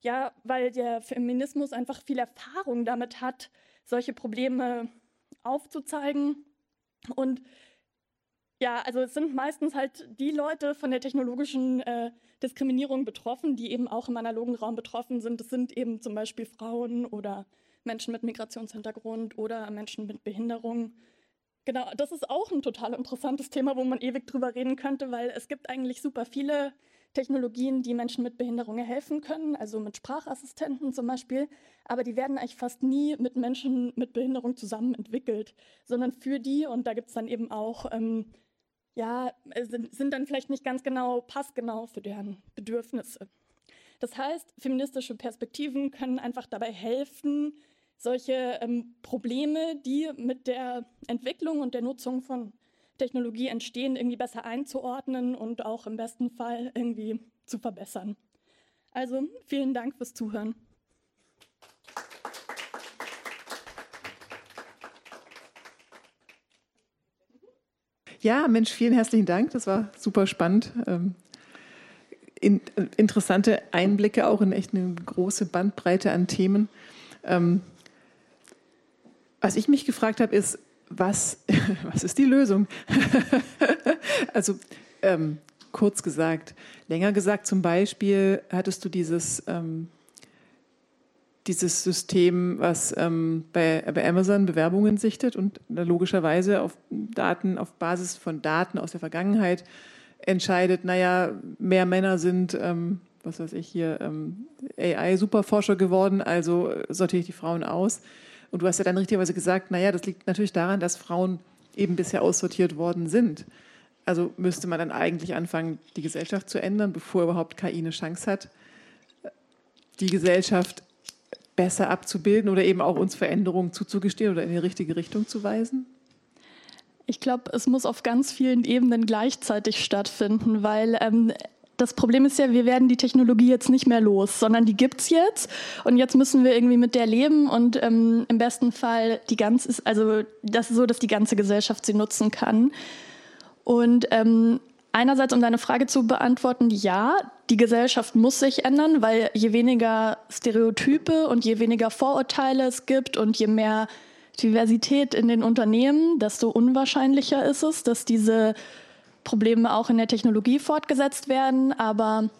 ja, weil der Feminismus einfach viel Erfahrung damit hat, solche Probleme aufzuzeigen. Und ja, also es sind meistens halt die Leute von der technologischen äh, Diskriminierung betroffen, die eben auch im analogen Raum betroffen sind. Das sind eben zum Beispiel Frauen oder Menschen mit Migrationshintergrund oder Menschen mit Behinderung. Genau, das ist auch ein total interessantes Thema, wo man ewig drüber reden könnte, weil es gibt eigentlich super viele Technologien, die Menschen mit Behinderungen helfen können, also mit Sprachassistenten zum Beispiel, aber die werden eigentlich fast nie mit Menschen mit Behinderung zusammen entwickelt, sondern für die, und da gibt es dann eben auch ähm, ja, äh, sind, sind dann vielleicht nicht ganz genau passgenau für deren Bedürfnisse. Das heißt, feministische Perspektiven können einfach dabei helfen, solche ähm, Probleme, die mit der Entwicklung und der Nutzung von Technologie entstehen, irgendwie besser einzuordnen und auch im besten Fall irgendwie zu verbessern. Also vielen Dank fürs Zuhören. Ja, Mensch, vielen herzlichen Dank. Das war super spannend. Ähm, in, interessante Einblicke auch in echt eine große Bandbreite an Themen. Ähm, was ich mich gefragt habe, ist, was, [LAUGHS] was ist die Lösung? [LAUGHS] also ähm, kurz gesagt, länger gesagt zum Beispiel hattest du dieses ähm, dieses System, was ähm, bei, bei Amazon Bewerbungen sichtet und logischerweise auf Daten, auf Basis von Daten aus der Vergangenheit entscheidet, naja, mehr Männer sind, ähm, was weiß ich hier, ähm, AI-Superforscher geworden, also sortiere ich die Frauen aus. Und du hast ja dann richtigerweise gesagt, naja, das liegt natürlich daran, dass Frauen eben bisher aussortiert worden sind. Also müsste man dann eigentlich anfangen, die Gesellschaft zu ändern, bevor überhaupt KI eine Chance hat, die Gesellschaft besser abzubilden oder eben auch uns Veränderungen zuzugestehen oder in die richtige Richtung zu weisen? Ich glaube, es muss auf ganz vielen Ebenen gleichzeitig stattfinden, weil ähm, das Problem ist ja, wir werden die Technologie jetzt nicht mehr los, sondern die gibt es jetzt und jetzt müssen wir irgendwie mit der leben und ähm, im besten Fall die ganze, also das ist so, dass die ganze Gesellschaft sie nutzen kann. Und ähm, Einerseits, um deine Frage zu beantworten, ja, die Gesellschaft muss sich ändern, weil je weniger Stereotype und je weniger Vorurteile es gibt und je mehr Diversität in den Unternehmen, desto unwahrscheinlicher ist es, dass diese Probleme auch in der Technologie fortgesetzt werden. Aber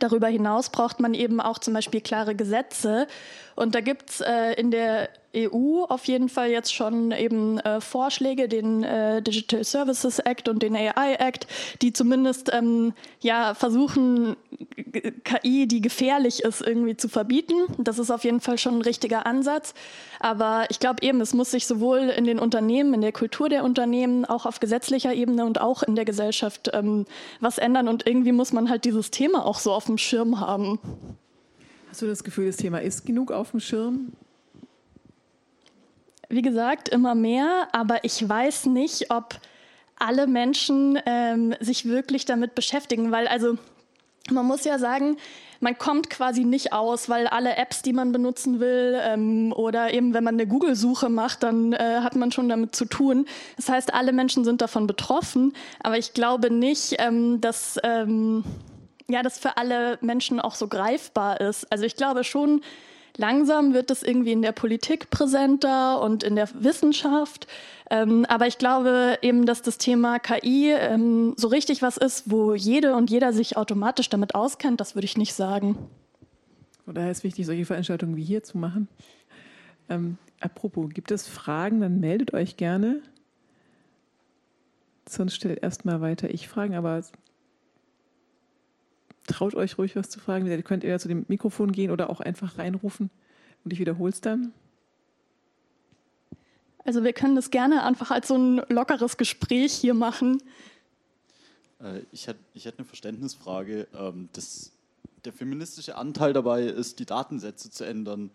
darüber hinaus braucht man eben auch zum Beispiel klare Gesetze. Und da gibt es äh, in der EU auf jeden Fall jetzt schon eben äh, Vorschläge, den äh, Digital Services Act und den AI Act, die zumindest ähm, ja versuchen, KI, die gefährlich ist, irgendwie zu verbieten. Das ist auf jeden Fall schon ein richtiger Ansatz. Aber ich glaube eben, es muss sich sowohl in den Unternehmen, in der Kultur der Unternehmen, auch auf gesetzlicher Ebene und auch in der Gesellschaft ähm, was ändern. Und irgendwie muss man halt dieses Thema auch so auf dem Schirm haben. Hast du das Gefühl, das Thema ist genug auf dem Schirm? Wie gesagt, immer mehr, aber ich weiß nicht, ob alle Menschen ähm, sich wirklich damit beschäftigen, weil also man muss ja sagen, man kommt quasi nicht aus, weil alle Apps, die man benutzen will, ähm, oder eben wenn man eine Google-Suche macht, dann äh, hat man schon damit zu tun. Das heißt, alle Menschen sind davon betroffen, aber ich glaube nicht, ähm, dass ähm, ja, das für alle Menschen auch so greifbar ist. Also ich glaube schon, langsam wird das irgendwie in der Politik präsenter und in der Wissenschaft. Ähm, aber ich glaube eben, dass das Thema KI ähm, so richtig was ist, wo jede und jeder sich automatisch damit auskennt, das würde ich nicht sagen. Von daher ist wichtig, solche Veranstaltungen wie hier zu machen. Ähm, apropos, gibt es Fragen, dann meldet euch gerne. Sonst stellt erstmal weiter ich Fragen, aber traut euch ruhig was zu fragen. Ihr könnt entweder zu dem Mikrofon gehen oder auch einfach reinrufen und ich wiederhole es dann. Also wir können das gerne einfach als so ein lockeres Gespräch hier machen. Äh, ich hätte, ich hätte eine Verständnisfrage. Ähm, das, der feministische Anteil dabei ist, die Datensätze zu ändern.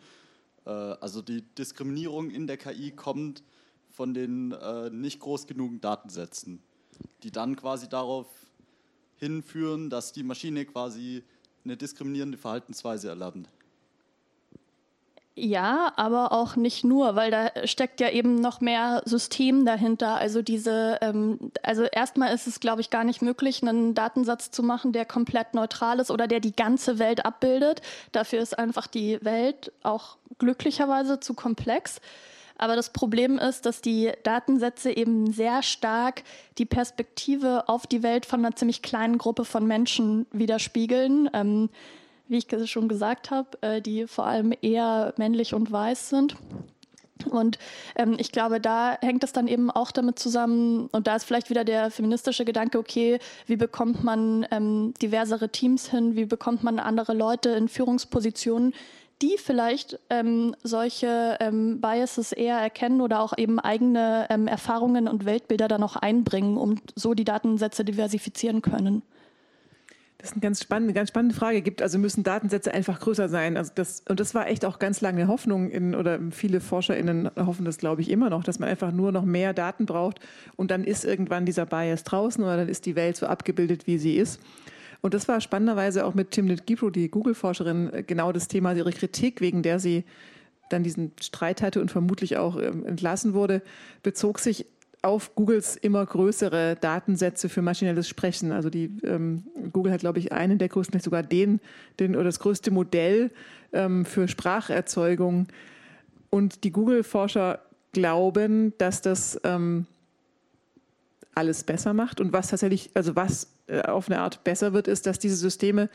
Äh, also die Diskriminierung in der KI kommt von den äh, nicht groß genugen Datensätzen, die dann quasi darauf hinführen, dass die Maschine quasi eine diskriminierende Verhaltensweise erlernt. Ja, aber auch nicht nur, weil da steckt ja eben noch mehr System dahinter. Also diese, ähm, also erstmal ist es, glaube ich, gar nicht möglich, einen Datensatz zu machen, der komplett neutral ist oder der die ganze Welt abbildet. Dafür ist einfach die Welt auch glücklicherweise zu komplex. Aber das Problem ist, dass die Datensätze eben sehr stark die Perspektive auf die Welt von einer ziemlich kleinen Gruppe von Menschen widerspiegeln. Ähm, wie ich schon gesagt habe, äh, die vor allem eher männlich und weiß sind. Und ähm, ich glaube, da hängt es dann eben auch damit zusammen, und da ist vielleicht wieder der feministische Gedanke, okay, wie bekommt man ähm, diversere Teams hin, wie bekommt man andere Leute in Führungspositionen, die vielleicht ähm, solche ähm, Biases eher erkennen oder auch eben eigene ähm, Erfahrungen und Weltbilder dann auch einbringen, um so die Datensätze diversifizieren können. Das ist eine ganz spannende, ganz spannende Frage. Gibt also müssen Datensätze einfach größer sein? Also das und das war echt auch ganz lange Hoffnung in oder viele ForscherInnen hoffen das, glaube ich, immer noch, dass man einfach nur noch mehr Daten braucht und dann ist irgendwann dieser Bias draußen oder dann ist die Welt so abgebildet, wie sie ist. Und das war spannenderweise auch mit Timnit Gibro, die Google-Forscherin, äh, genau das Thema, ihre Kritik, wegen der sie dann diesen Streit hatte und vermutlich auch ähm, entlassen wurde, bezog sich auf Googles immer größere Datensätze für maschinelles Sprechen. Also die ähm, Google hat, glaube ich, einen der größten, vielleicht sogar den, den oder das größte Modell ähm, für Spracherzeugung. Und die Google-Forscher glauben, dass das ähm, alles besser macht und was tatsächlich, also was äh, auf eine Art besser wird, ist, dass diese Systeme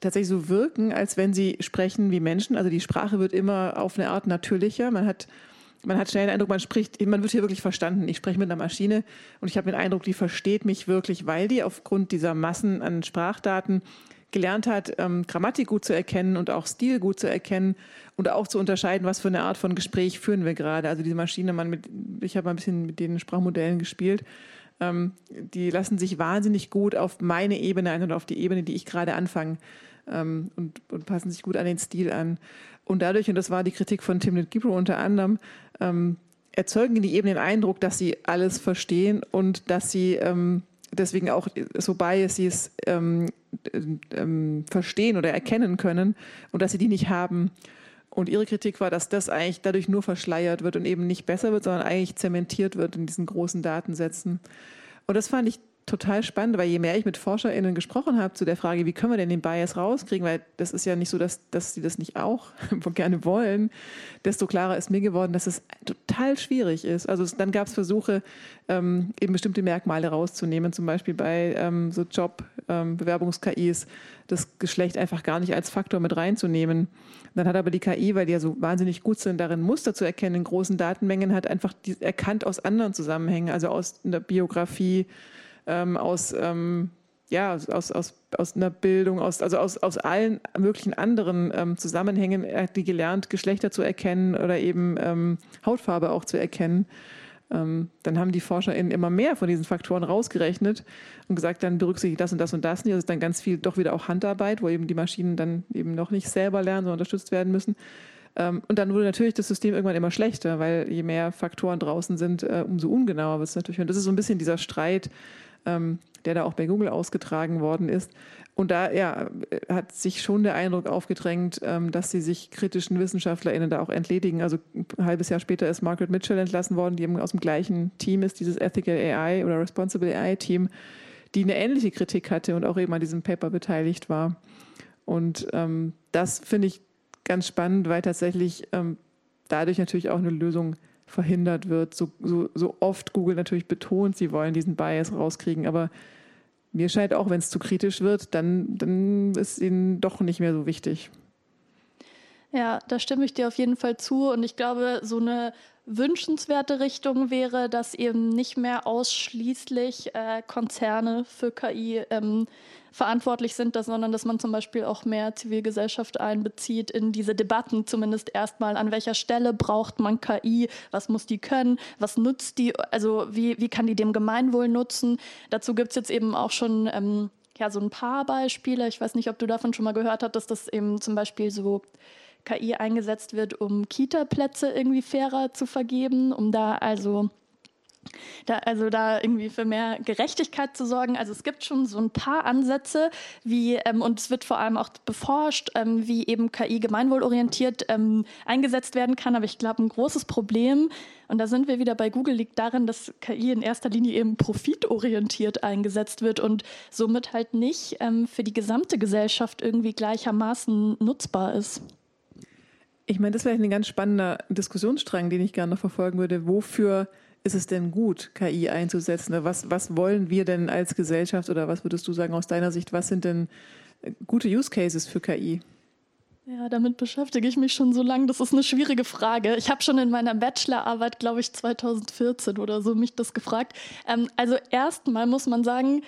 tatsächlich so wirken, als wenn sie sprechen wie Menschen. Also die Sprache wird immer auf eine Art natürlicher. Man hat, man hat schnell den Eindruck, man spricht, man wird hier wirklich verstanden. Ich spreche mit einer Maschine und ich habe den Eindruck, die versteht mich wirklich, weil die aufgrund dieser Massen an Sprachdaten gelernt hat, ähm, Grammatik gut zu erkennen und auch Stil gut zu erkennen und auch zu unterscheiden, was für eine Art von Gespräch führen wir gerade. Also diese Maschine, man mit, ich habe ein bisschen mit den Sprachmodellen gespielt ähm, die lassen sich wahnsinnig gut auf meine Ebene ein und auf die Ebene, die ich gerade anfange ähm, und, und, passen sich gut an den Stil an. Und dadurch, und das war die Kritik von Timnit Gibro unter anderem, ähm, erzeugen die eben den Eindruck, dass sie alles verstehen und dass sie ähm, deswegen auch so Biases ähm, ähm, verstehen oder erkennen können und dass sie die nicht haben. Und ihre Kritik war, dass das eigentlich dadurch nur verschleiert wird und eben nicht besser wird, sondern eigentlich zementiert wird in diesen großen Datensätzen. Und das fand ich total spannend, weil je mehr ich mit ForscherInnen gesprochen habe zu der Frage, wie können wir denn den Bias rauskriegen, weil das ist ja nicht so, dass, dass sie das nicht auch [LAUGHS] gerne wollen, desto klarer ist mir geworden, dass es total schwierig ist. Also dann gab es Versuche, ähm, eben bestimmte Merkmale rauszunehmen, zum Beispiel bei ähm, so Job-Bewerbungs-KIs, ähm, das Geschlecht einfach gar nicht als Faktor mit reinzunehmen. Dann hat aber die KI, weil die ja so wahnsinnig gut sind, darin Muster zu erkennen in großen Datenmengen, hat einfach die, erkannt aus anderen Zusammenhängen, also aus einer Biografie, ähm, aus, ähm, ja, aus, aus, aus einer Bildung, aus, also aus, aus allen möglichen anderen ähm, Zusammenhängen, hat die gelernt, Geschlechter zu erkennen oder eben ähm, Hautfarbe auch zu erkennen. Ähm, dann haben die ForscherInnen immer mehr von diesen Faktoren rausgerechnet und gesagt, dann berücksichtigt das und das und das nicht. Das ist dann ganz viel doch wieder auch Handarbeit, wo eben die Maschinen dann eben noch nicht selber lernen, sondern unterstützt werden müssen. Ähm, und dann wurde natürlich das System irgendwann immer schlechter, weil je mehr Faktoren draußen sind, äh, umso ungenauer wird es natürlich. Und das ist so ein bisschen dieser Streit, ähm, der da auch bei Google ausgetragen worden ist. Und da ja, hat sich schon der Eindruck aufgedrängt, ähm, dass sie sich kritischen WissenschaftlerInnen da auch entledigen. Also ein halbes Jahr später ist Margaret Mitchell entlassen worden, die eben aus dem gleichen Team ist, dieses Ethical AI oder Responsible AI Team, die eine ähnliche Kritik hatte und auch eben an diesem Paper beteiligt war. Und ähm, das finde ich ganz spannend, weil tatsächlich ähm, dadurch natürlich auch eine Lösung verhindert wird. So, so, so oft Google natürlich betont, sie wollen diesen Bias rauskriegen, aber mir scheint auch, wenn es zu kritisch wird, dann, dann ist ihnen doch nicht mehr so wichtig. Ja, da stimme ich dir auf jeden Fall zu. Und ich glaube, so eine wünschenswerte Richtung wäre, dass eben nicht mehr ausschließlich äh, Konzerne für KI ähm, verantwortlich sind, dass, sondern dass man zum Beispiel auch mehr Zivilgesellschaft einbezieht in diese Debatten, zumindest erstmal, an welcher Stelle braucht man KI, was muss die können, was nutzt die, also wie, wie kann die dem Gemeinwohl nutzen. Dazu gibt es jetzt eben auch schon ähm, ja, so ein paar Beispiele. Ich weiß nicht, ob du davon schon mal gehört hast, dass das eben zum Beispiel so KI eingesetzt wird, um Kita-Plätze irgendwie fairer zu vergeben, um da also da, also da irgendwie für mehr Gerechtigkeit zu sorgen. Also es gibt schon so ein paar Ansätze, wie ähm, und es wird vor allem auch beforscht, ähm, wie eben KI gemeinwohlorientiert ähm, eingesetzt werden kann. Aber ich glaube, ein großes Problem und da sind wir wieder bei Google liegt darin, dass KI in erster Linie eben profitorientiert eingesetzt wird und somit halt nicht ähm, für die gesamte Gesellschaft irgendwie gleichermaßen nutzbar ist. Ich meine, das wäre ein ganz spannender Diskussionsstrang, den ich gerne noch verfolgen würde. Wofür ist es denn gut, KI einzusetzen? Was, was wollen wir denn als Gesellschaft oder was würdest du sagen aus deiner Sicht, was sind denn gute Use Cases für KI? Ja, damit beschäftige ich mich schon so lange. Das ist eine schwierige Frage. Ich habe schon in meiner Bachelorarbeit, glaube ich, 2014 oder so, mich das gefragt. Ähm, also erstmal muss man sagen,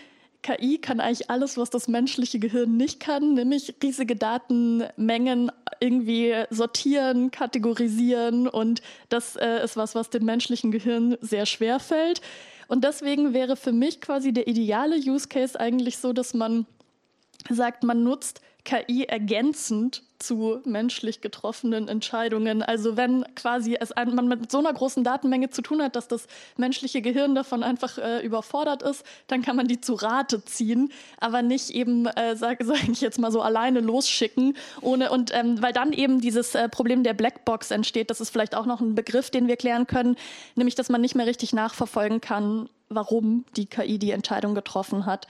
KI kann eigentlich alles, was das menschliche Gehirn nicht kann, nämlich riesige Datenmengen irgendwie sortieren, kategorisieren und das äh, ist was, was dem menschlichen Gehirn sehr schwer fällt. Und deswegen wäre für mich quasi der ideale Use Case eigentlich so, dass man sagt, man nutzt KI ergänzend zu menschlich getroffenen Entscheidungen. Also wenn quasi es ein, man mit so einer großen Datenmenge zu tun hat, dass das menschliche Gehirn davon einfach äh, überfordert ist, dann kann man die zu Rate ziehen, aber nicht eben, äh, sage [LAUGHS] sag ich jetzt mal so, alleine losschicken, ohne und ähm, weil dann eben dieses äh, Problem der Blackbox entsteht. Das ist vielleicht auch noch ein Begriff, den wir klären können, nämlich dass man nicht mehr richtig nachverfolgen kann, warum die KI die Entscheidung getroffen hat.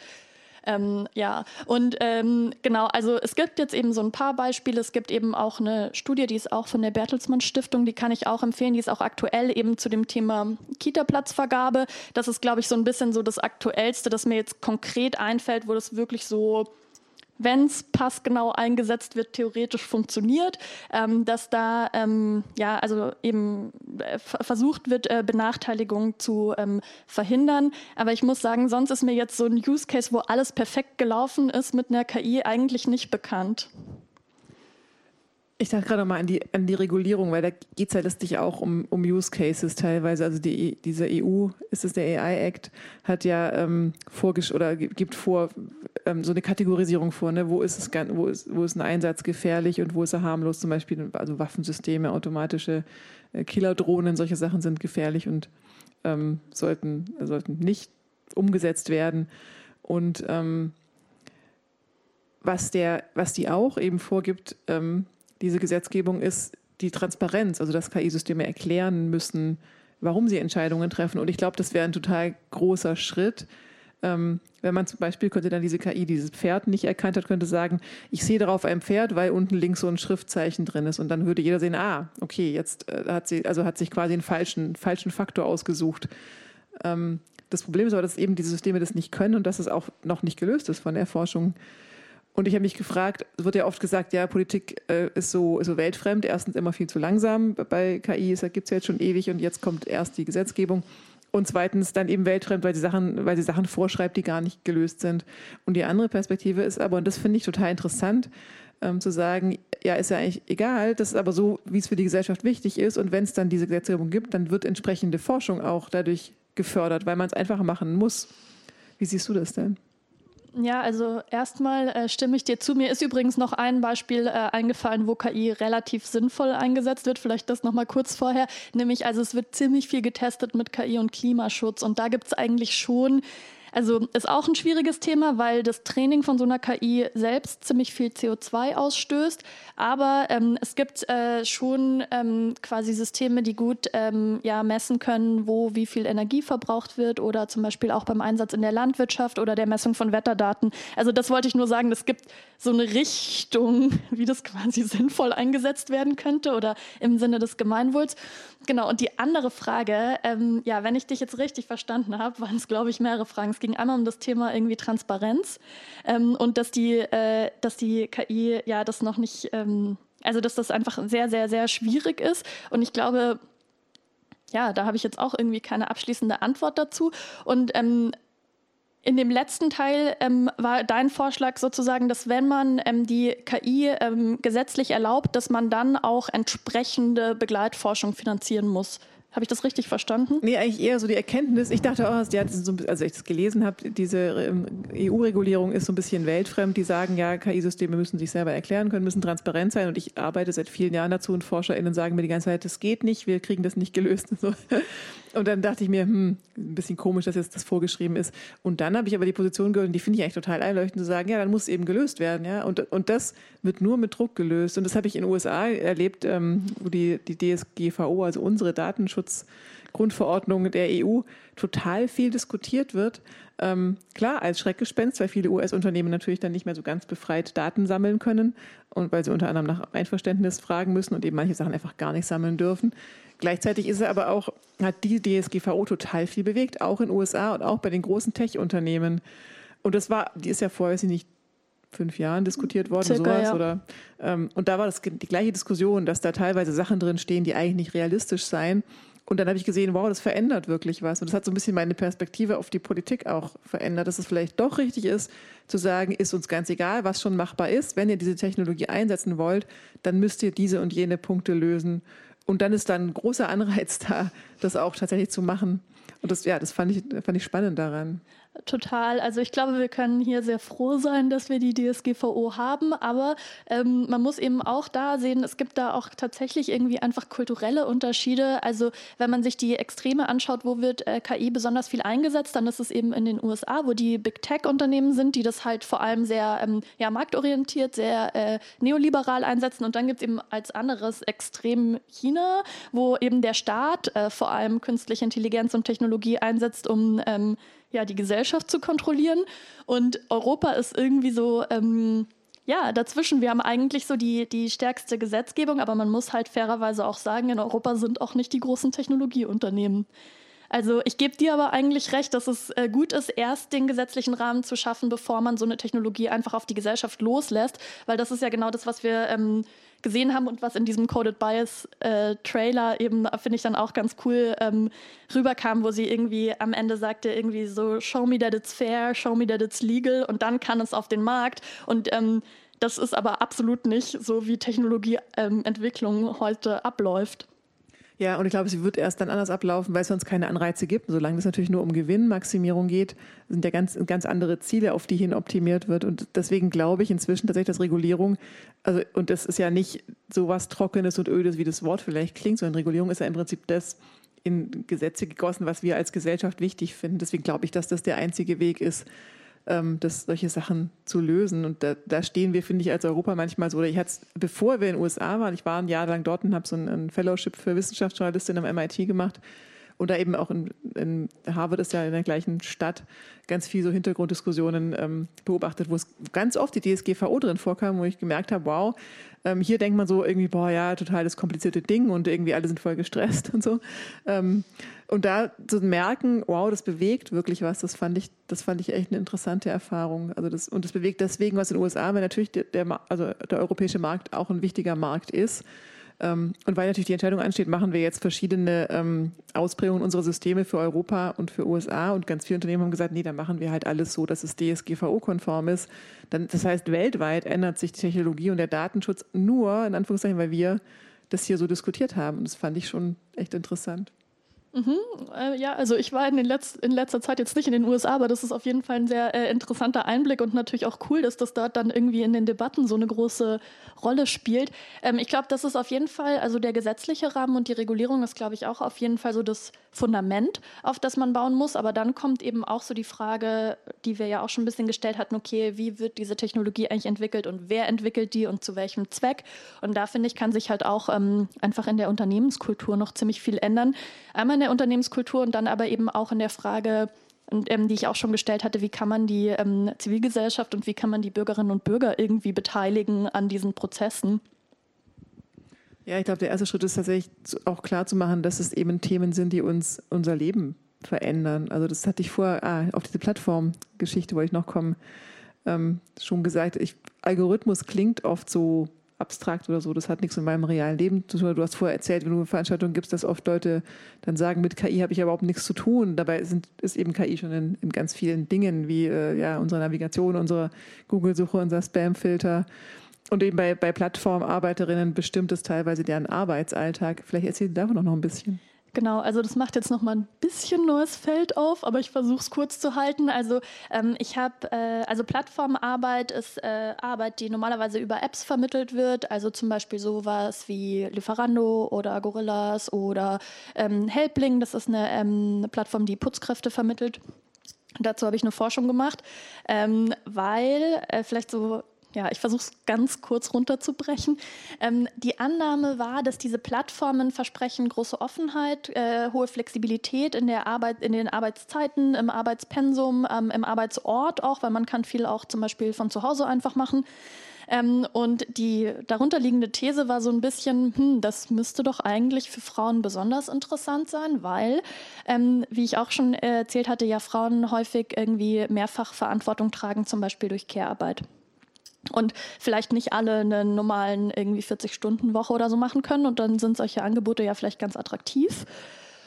Ähm, ja, und ähm, genau, also es gibt jetzt eben so ein paar Beispiele. Es gibt eben auch eine Studie, die ist auch von der Bertelsmann Stiftung, die kann ich auch empfehlen. Die ist auch aktuell eben zu dem Thema Kita-Platzvergabe. Das ist, glaube ich, so ein bisschen so das Aktuellste, das mir jetzt konkret einfällt, wo das wirklich so wenn es passgenau eingesetzt wird, theoretisch funktioniert, ähm, dass da ähm, ja also eben äh, versucht wird, äh, Benachteiligung zu ähm, verhindern. Aber ich muss sagen, sonst ist mir jetzt so ein Use Case, wo alles perfekt gelaufen ist mit einer KI, eigentlich nicht bekannt. Ich dachte gerade mal an die, an die Regulierung, weil da geht es ja letztlich auch um, um Use Cases teilweise. Also die, diese EU, ist es der AI Act, hat ja ähm, vorgesch oder gibt vor ähm, so eine Kategorisierung vor, ne? wo, ist es, wo, ist, wo ist ein Einsatz gefährlich und wo ist er harmlos, zum Beispiel also Waffensysteme, automatische äh, Killerdrohnen, solche Sachen sind gefährlich und ähm, sollten, sollten nicht umgesetzt werden. Und ähm, was, der, was die auch eben vorgibt, ähm, diese Gesetzgebung ist die Transparenz, also dass KI-Systeme erklären müssen, warum sie Entscheidungen treffen. Und ich glaube, das wäre ein total großer Schritt. Ähm, wenn man zum Beispiel könnte dann diese KI dieses Pferd nicht erkannt hat, könnte sagen, ich sehe darauf ein Pferd, weil unten links so ein Schriftzeichen drin ist. Und dann würde jeder sehen, ah, okay, jetzt äh, hat sie, also hat sich quasi einen falschen, falschen Faktor ausgesucht. Ähm, das Problem ist aber, dass eben diese Systeme das nicht können und dass es auch noch nicht gelöst ist von der Forschung. Und ich habe mich gefragt, es wird ja oft gesagt, ja, Politik äh, ist, so, so weltfremd, erstens immer viel zu langsam bei KI, es gibt es ja jetzt schon ewig und jetzt kommt erst die Gesetzgebung. Und zweitens dann eben weltfremd, weil sie Sachen, weil sie Sachen vorschreibt, die gar nicht gelöst sind. Und die andere Perspektive ist aber, und das finde ich total interessant, ähm, zu sagen, ja, ist ja eigentlich egal, das ist aber so, wie es für die Gesellschaft wichtig ist. Und wenn es dann diese Gesetzgebung gibt, dann wird entsprechende Forschung auch dadurch gefördert, weil man es einfacher machen muss. Wie siehst du das denn? Ja, also erstmal äh, stimme ich dir zu. Mir ist übrigens noch ein Beispiel äh, eingefallen, wo KI relativ sinnvoll eingesetzt wird. Vielleicht das nochmal kurz vorher. Nämlich, also es wird ziemlich viel getestet mit KI und Klimaschutz. Und da gibt es eigentlich schon also ist auch ein schwieriges Thema, weil das Training von so einer KI selbst ziemlich viel CO2 ausstößt. Aber ähm, es gibt äh, schon ähm, quasi Systeme, die gut ähm, ja, messen können, wo wie viel Energie verbraucht wird oder zum Beispiel auch beim Einsatz in der Landwirtschaft oder der Messung von Wetterdaten. Also das wollte ich nur sagen, es gibt so eine Richtung, [LAUGHS] wie das quasi sinnvoll eingesetzt werden könnte oder im Sinne des Gemeinwohls. Genau, und die andere Frage, ähm, ja, wenn ich dich jetzt richtig verstanden habe, waren es, glaube ich, mehrere Fragen. Es ging einmal um das Thema irgendwie Transparenz ähm, und dass die, äh, dass die KI ja das noch nicht, ähm, also dass das einfach sehr, sehr, sehr schwierig ist. Und ich glaube, ja, da habe ich jetzt auch irgendwie keine abschließende Antwort dazu. Und ähm, in dem letzten Teil ähm, war dein Vorschlag sozusagen, dass wenn man ähm, die KI ähm, gesetzlich erlaubt, dass man dann auch entsprechende Begleitforschung finanzieren muss. Habe ich das richtig verstanden? Nee, eigentlich eher so die Erkenntnis. Ich dachte auch, ja, so, also ich das gelesen habe, diese ähm, EU-Regulierung ist so ein bisschen weltfremd. Die sagen, ja, KI-Systeme müssen sich selber erklären können, müssen transparent sein. Und ich arbeite seit vielen Jahren dazu und ForscherInnen sagen mir die ganze Zeit, das geht nicht, wir kriegen das nicht gelöst. Und, [LAUGHS] so. Und dann dachte ich mir, hm, ein bisschen komisch, dass jetzt das vorgeschrieben ist. Und dann habe ich aber die Position gehört, und die finde ich eigentlich total einleuchtend, zu sagen, ja, dann muss es eben gelöst werden. Ja? Und, und das wird nur mit Druck gelöst. Und das habe ich in den USA erlebt, ähm, wo die, die DSGVO, also unsere Datenschutz Datenschutzgrundverordnung der EU total viel diskutiert wird. Ähm, klar, als Schreckgespenst, weil viele US-Unternehmen natürlich dann nicht mehr so ganz befreit Daten sammeln können und weil sie unter anderem nach Einverständnis fragen müssen und eben manche Sachen einfach gar nicht sammeln dürfen. Gleichzeitig ist er aber auch, hat die DSGVO total viel bewegt, auch in den USA und auch bei den großen Tech-Unternehmen. Und das war, die ist ja vorher, weiß ich nicht, fünf Jahren diskutiert worden, Circa, sowas. Ja. Oder, ähm, und da war das die gleiche Diskussion, dass da teilweise Sachen drin stehen, die eigentlich nicht realistisch seien. Und dann habe ich gesehen, wow, das verändert wirklich was. Und das hat so ein bisschen meine Perspektive auf die Politik auch verändert, dass es vielleicht doch richtig ist, zu sagen, ist uns ganz egal, was schon machbar ist. Wenn ihr diese Technologie einsetzen wollt, dann müsst ihr diese und jene Punkte lösen. Und dann ist dann ein großer Anreiz da, das auch tatsächlich zu machen. Und das, ja, das fand ich, fand ich spannend daran. Total. Also ich glaube, wir können hier sehr froh sein, dass wir die DSGVO haben, aber ähm, man muss eben auch da sehen, es gibt da auch tatsächlich irgendwie einfach kulturelle Unterschiede. Also wenn man sich die Extreme anschaut, wo wird äh, KI besonders viel eingesetzt, dann ist es eben in den USA, wo die Big Tech-Unternehmen sind, die das halt vor allem sehr ähm, ja, marktorientiert, sehr äh, neoliberal einsetzen. Und dann gibt es eben als anderes Extrem China, wo eben der Staat äh, vor allem künstliche Intelligenz und Technologie einsetzt, um ähm, ja, die Gesellschaft zu kontrollieren. Und Europa ist irgendwie so, ähm, ja, dazwischen. Wir haben eigentlich so die, die stärkste Gesetzgebung, aber man muss halt fairerweise auch sagen, in Europa sind auch nicht die großen Technologieunternehmen. Also ich gebe dir aber eigentlich recht, dass es äh, gut ist, erst den gesetzlichen Rahmen zu schaffen, bevor man so eine Technologie einfach auf die Gesellschaft loslässt, weil das ist ja genau das, was wir ähm, gesehen haben und was in diesem Coded Bias äh, Trailer eben, finde ich dann auch ganz cool, ähm, rüberkam, wo sie irgendwie am Ende sagte, irgendwie so, show me that it's fair, show me that it's legal und dann kann es auf den Markt und ähm, das ist aber absolut nicht so, wie Technologieentwicklung ähm, heute abläuft. Ja, und ich glaube, sie wird erst dann anders ablaufen, weil es sonst keine Anreize gibt. Solange es natürlich nur um Gewinnmaximierung geht, sind ja ganz, ganz andere Ziele, auf die hin optimiert wird. Und deswegen glaube ich inzwischen tatsächlich, dass Regulierung, also, und das ist ja nicht so was Trockenes und Ödes, wie das Wort vielleicht klingt, sondern Regulierung ist ja im Prinzip das in Gesetze gegossen, was wir als Gesellschaft wichtig finden. Deswegen glaube ich, dass das der einzige Weg ist, ähm, das, solche Sachen zu lösen. Und da, da stehen wir, finde ich, als Europa manchmal so. Oder ich hatte bevor wir in den USA waren, ich war ein Jahr lang dort und habe so ein, ein Fellowship für Wissenschaftsjournalistin am MIT gemacht. Und da eben auch in, in, Harvard ist ja in der gleichen Stadt ganz viel so Hintergrunddiskussionen ähm, beobachtet, wo es ganz oft die DSGVO drin vorkam, wo ich gemerkt habe, wow, ähm, hier denkt man so irgendwie, boah, ja, total das komplizierte Ding und irgendwie alle sind voll gestresst [LAUGHS] und so. Ähm, und da zu merken, wow, das bewegt wirklich was, das fand ich, das fand ich echt eine interessante Erfahrung. Also das, und das bewegt deswegen was in den USA, weil natürlich der, der, also der europäische Markt auch ein wichtiger Markt ist. Ähm, und weil natürlich die Entscheidung ansteht, machen wir jetzt verschiedene ähm, Ausprägungen unserer Systeme für Europa und für USA. Und ganz viele Unternehmen haben gesagt, nee, dann machen wir halt alles so, dass es DSGVO-konform ist. Dann, das heißt, weltweit ändert sich die Technologie und der Datenschutz nur, in Anführungszeichen, weil wir das hier so diskutiert haben. Und das fand ich schon echt interessant. Mhm, äh, ja, also ich war in, Letz-, in, letzter Zeit jetzt nicht in den USA, aber das ist auf jeden Fall ein sehr äh, interessanter Einblick und natürlich auch cool, dass das dort dann irgendwie in den Debatten so eine große Rolle spielt. Ähm, ich glaube, das ist auf jeden Fall, also der gesetzliche Rahmen und die Regulierung ist, glaube ich, auch auf jeden Fall so das Fundament, auf das man bauen muss. Aber dann kommt eben auch so die Frage, die wir ja auch schon ein bisschen gestellt hatten, okay, wie wird diese Technologie eigentlich entwickelt und wer entwickelt die und zu welchem Zweck? Und da finde ich, kann sich halt auch ähm, einfach in der Unternehmenskultur noch ziemlich viel ändern. Einmal in der Unternehmenskultur und dann aber eben auch in der Frage, ähm, die ich auch schon gestellt hatte, wie kann man die ähm, Zivilgesellschaft und wie kann man die Bürgerinnen und Bürger irgendwie beteiligen an diesen Prozessen. Ja, ich glaube, der erste Schritt ist tatsächlich auch klar zu machen, dass es eben Themen sind, die uns unser Leben verändern. Also das hatte ich vorher, ah, auf diese Plattformgeschichte wollte ich noch kommen, ähm, schon gesagt, ich, Algorithmus klingt oft so abstrakt oder so, das hat nichts mit meinem realen Leben zu tun. Du hast vorher erzählt, wenn du eine Veranstaltung gibst, dass oft Leute dann sagen, mit KI habe ich überhaupt nichts zu tun. Dabei sind, ist eben KI schon in, in ganz vielen Dingen, wie äh, ja, unsere Navigation, unsere Google-Suche, unser Spam-Filter. Und eben bei, bei Plattformarbeiterinnen bestimmt es teilweise deren Arbeitsalltag. Vielleicht erzählen Sie davon noch ein bisschen. Genau, also das macht jetzt noch mal ein bisschen neues Feld auf, aber ich versuche es kurz zu halten. Also ähm, ich habe, äh, also Plattformarbeit ist äh, Arbeit, die normalerweise über Apps vermittelt wird, also zum Beispiel sowas wie Lieferando oder Gorillas oder ähm, Helpling, das ist eine, ähm, eine Plattform, die Putzkräfte vermittelt. Dazu habe ich eine Forschung gemacht, ähm, weil äh, vielleicht so ja, ich versuche es ganz kurz runterzubrechen. Ähm, die Annahme war, dass diese Plattformen versprechen große Offenheit, äh, hohe Flexibilität in der Arbeit, in den Arbeitszeiten, im Arbeitspensum, ähm, im Arbeitsort auch, weil man kann viel auch zum Beispiel von zu Hause einfach machen. Ähm, und die darunterliegende These war so ein bisschen, hm, das müsste doch eigentlich für Frauen besonders interessant sein, weil, ähm, wie ich auch schon erzählt hatte, ja Frauen häufig irgendwie mehrfach Verantwortung tragen, zum Beispiel durch Care-Arbeit und vielleicht nicht alle einen normalen irgendwie 40-Stunden-Woche oder so machen können. Und dann sind solche Angebote ja vielleicht ganz attraktiv.